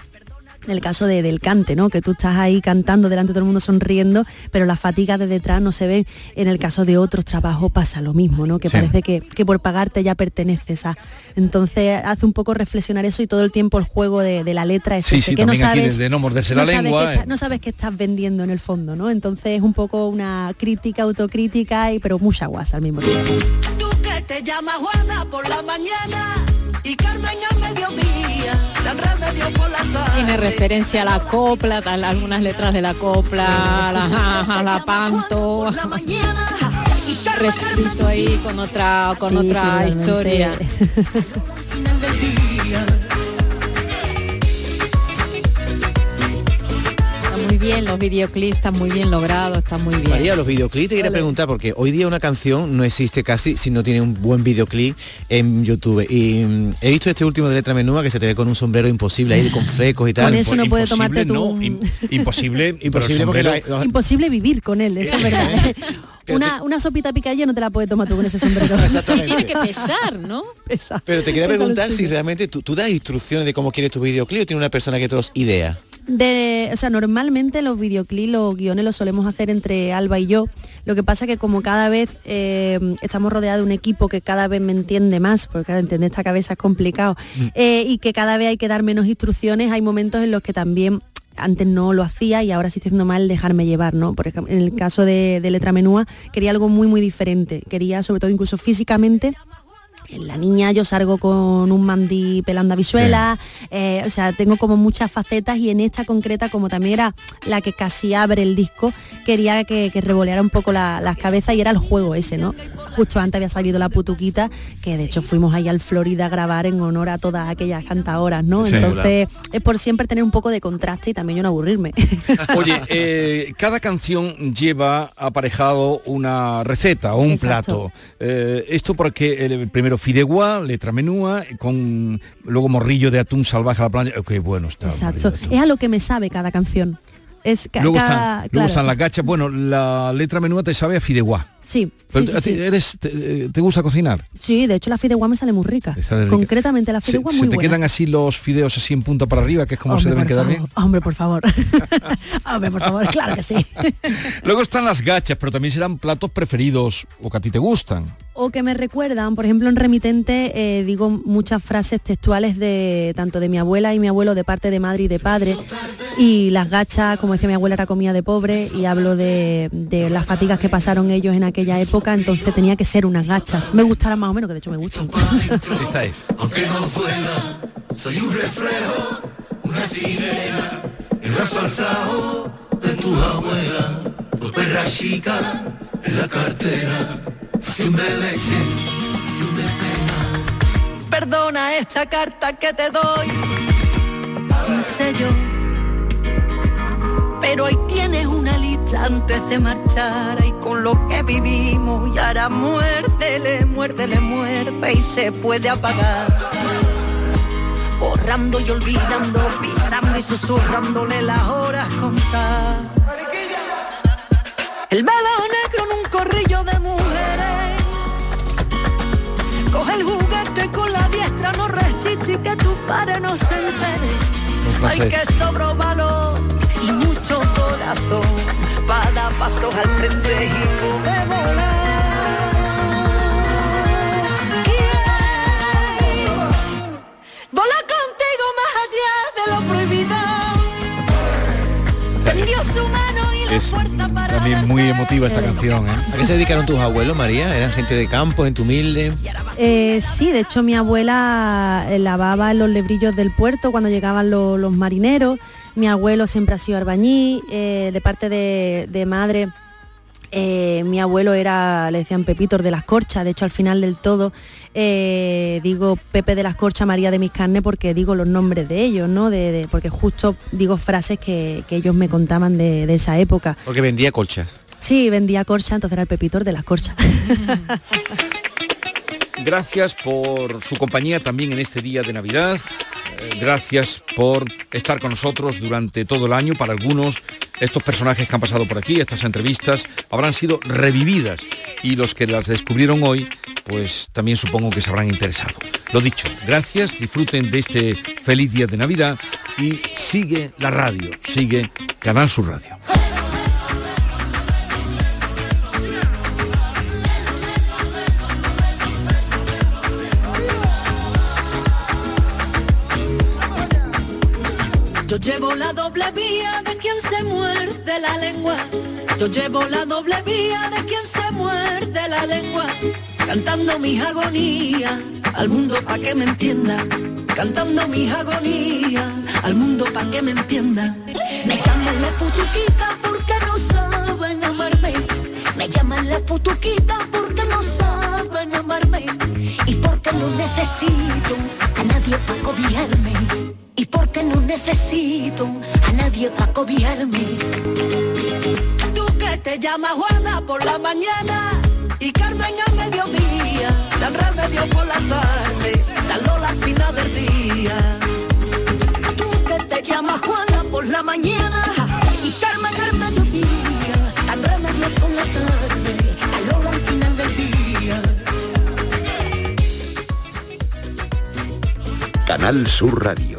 Speaker 17: en el caso de- del cante, ¿no? Que tú estás ahí cantando delante de todo el mundo sonriendo, pero la fatiga de detrás no se ve. En el caso de otros trabajos pasa lo mismo, ¿no? Que
Speaker 19: Sí.
Speaker 17: parece que, que por pagarte ya perteneces a. Entonces hace un poco reflexionar eso y todo el tiempo el juego de, de la letra es
Speaker 3: Sí,
Speaker 17: ese,
Speaker 3: sí,
Speaker 17: que no sabes,
Speaker 3: de- no morderse
Speaker 17: no
Speaker 3: la
Speaker 17: sabes
Speaker 3: lengua,
Speaker 17: que está-
Speaker 3: eh.
Speaker 17: no sabes qué estás vendiendo en el fondo, ¿no? Entonces es un poco una crítica, autocrítica, y pero mucha guasa al mismo tiempo.
Speaker 18: Tú que te llamas Juana por la mañana y Carmen
Speaker 6: Tiene referencia a la copla, tal, algunas letras de la copla, a la, a la panto, refrito ahí con otra, con
Speaker 17: Sí,
Speaker 6: otra historia. (laughs) muy bien, los videoclips están muy bien logrados, están muy bien.
Speaker 9: María, los videoclips te quería preguntar porque hoy día una canción no existe casi si no tiene un buen videoclip en YouTube. Y mm, he visto este último de letra menúa que se te ve con un sombrero imposible ahí con flecos y tal.
Speaker 17: Con eso no puede tomarte tú un-
Speaker 3: Imposible, (laughs)
Speaker 9: imposible porque
Speaker 3: sombrero-
Speaker 9: la-
Speaker 17: Imposible vivir con él, eso es verdad. (laughs) (laughs) una, una sopita picadilla no te la puedes tomar tú con ese sombrero.
Speaker 6: Tiene que pesar, ¿no?
Speaker 9: Pero te quería
Speaker 17: Esa
Speaker 9: preguntar si realmente tú, tú das instrucciones de cómo quieres tu videoclip o tiene una persona que te los idea.
Speaker 17: De, o sea, normalmente los videoclips, los guiones los solemos hacer entre Alba y yo. Lo que pasa que como cada vez eh, estamos rodeados de un equipo que cada vez me entiende más, porque claro, entender esta cabeza es complicado,
Speaker 19: Mm.
Speaker 17: eh, y que cada vez hay que dar menos instrucciones, hay momentos en los que también antes no lo hacía y ahora sí estoy haciendo mal dejarme llevar, ¿no? Por ejemplo, en el caso de, de Letra Menúa quería algo muy, muy diferente. Quería, sobre todo, incluso físicamente, en la niña yo salgo con un mandí pelando a visuela, eh, o sea, tengo como muchas facetas y en esta concreta, como también era la que casi abre el disco, quería que, que revoleara un poco la- las cabezas y era el juego ese, ¿no? Justo antes había salido la putuquita, que de hecho fuimos ahí al Florida a grabar en honor a todas aquellas cantadoras, ¿no?
Speaker 3: Sí.
Speaker 17: Entonces, es por siempre tener un poco de contraste y también yo no aburrirme. (laughs)
Speaker 3: Oye, eh, cada canción lleva aparejado una receta o un
Speaker 17: Exacto.
Speaker 3: plato. Eh, esto porque el primero fideuá, letra menúa, con luego morrillo de atún salvaje a la plancha. Qué bueno está.
Speaker 17: Exacto. Es a lo que me sabe cada canción. Es ca-
Speaker 3: Luego,
Speaker 17: cada-
Speaker 3: están, luego
Speaker 17: claro.
Speaker 3: están las gachas. Bueno, la letra menúa te sabe a fideuá.
Speaker 17: Sí,
Speaker 3: Pero
Speaker 17: sí, sí,
Speaker 3: a ti
Speaker 17: sí.
Speaker 3: eres, te, te gusta cocinar?
Speaker 17: Sí, de hecho la fideuá me sale muy rica.
Speaker 3: Te sale.
Speaker 17: Concretamente la
Speaker 3: ¿Se,
Speaker 17: fideuá
Speaker 3: se
Speaker 17: muy
Speaker 3: te
Speaker 17: buena.
Speaker 3: quedan así los fideos así en punta para arriba, que es como se deben quedar
Speaker 17: favor.
Speaker 3: bien?
Speaker 17: Hombre, por favor. (laughs) Hombre, por favor, claro que sí. (laughs)
Speaker 3: Luego están las gachas, pero también serán platos preferidos o que a ti te gustan.
Speaker 17: o que me recuerdan, por ejemplo en remitente eh, digo muchas frases textuales de tanto de mi abuela y mi abuelo de parte de madre y de padre y las gachas, como decía mi abuela, era comida de pobre y hablo de, de las fatigas que pasaron ellos en aquella época, entonces tenía que ser unas gachas. Me gustaran más o menos, que de hecho me gustan.
Speaker 3: Esta es.
Speaker 20: Aunque no vuela, soy un reflejo, una sirena, el brazo alzado de tu abuela, por perra chica en la cartera, haciendo leche, haciendo pena.
Speaker 18: Perdona esta carta que te doy sin sello. Pero ahí tienes una lista antes de marchar y con lo que vivimos y ahora muérdele, muérdele, muerde y se puede apagar. Borrando y olvidando, pisando y susurrándole las horas contar. El velo negro en un corrillo de mujeres Coge el juguete con la diestra, no resiste y que tu padre no se entere. Hay que sobro valor corazón para dar pasos al frente y poder volar. Quiero Volar contigo más allá de lo prohibido. Tendió su mano y la
Speaker 3: Es
Speaker 18: fuerza para
Speaker 3: también muy emotiva esta canción. ¿eh?
Speaker 9: ¿A qué se dedicaron tus abuelos, María? ¿Eran gente de campo, gente humilde?
Speaker 17: Eh, sí, de hecho mi abuela eh, lavaba en los lebrillos del puerto cuando llegaban lo- los marineros. Mi abuelo siempre ha sido albañil. eh, de parte de, de madre, eh, mi abuelo era, le decían Pepitor de las Corchas. De hecho, al final del todo eh, digo Pepe de las Corchas, María de mis carnes, porque digo los nombres de ellos, ¿no? De, de- porque justo digo frases que, que ellos me contaban de, de esa época.
Speaker 9: Porque vendía colchas.
Speaker 17: Sí, vendía corcha, entonces era el Pepitor de las Corchas. (laughs) (laughs)
Speaker 3: Gracias por su compañía también en este día de Navidad. Eh, Gracias por estar con nosotros durante todo el año. Para algunos, estos personajes que han pasado por aquí, estas entrevistas, habrán sido revividas y los que las descubrieron hoy, pues también supongo que se habrán interesado. Lo dicho, gracias, disfruten de este feliz día de Navidad y sigue la radio, sigue Canal Sur Radio.
Speaker 18: Doble vía de quien se muerde la lengua. Yo llevo la doble vía de quien se muerde la lengua. Cantando mis agonías al mundo pa' que me entienda. Cantando mis agonías al mundo pa' que me entienda. Me llaman la putuquita porque no saben amarme. Me llaman la putuquita porque no saben amarme. Y porque no necesito a nadie para cobijarme. Porque no necesito a nadie para cobijarme. Tú que te llamas Juana por la mañana y Carmen al mediodía, dan remedio por la tarde, dan Lola al final del día. Tú que te llamas Juana por la mañana y Carmen al mediodía, dan remedio por la tarde, dan Lola al final del día.
Speaker 10: Canal Sur Radio,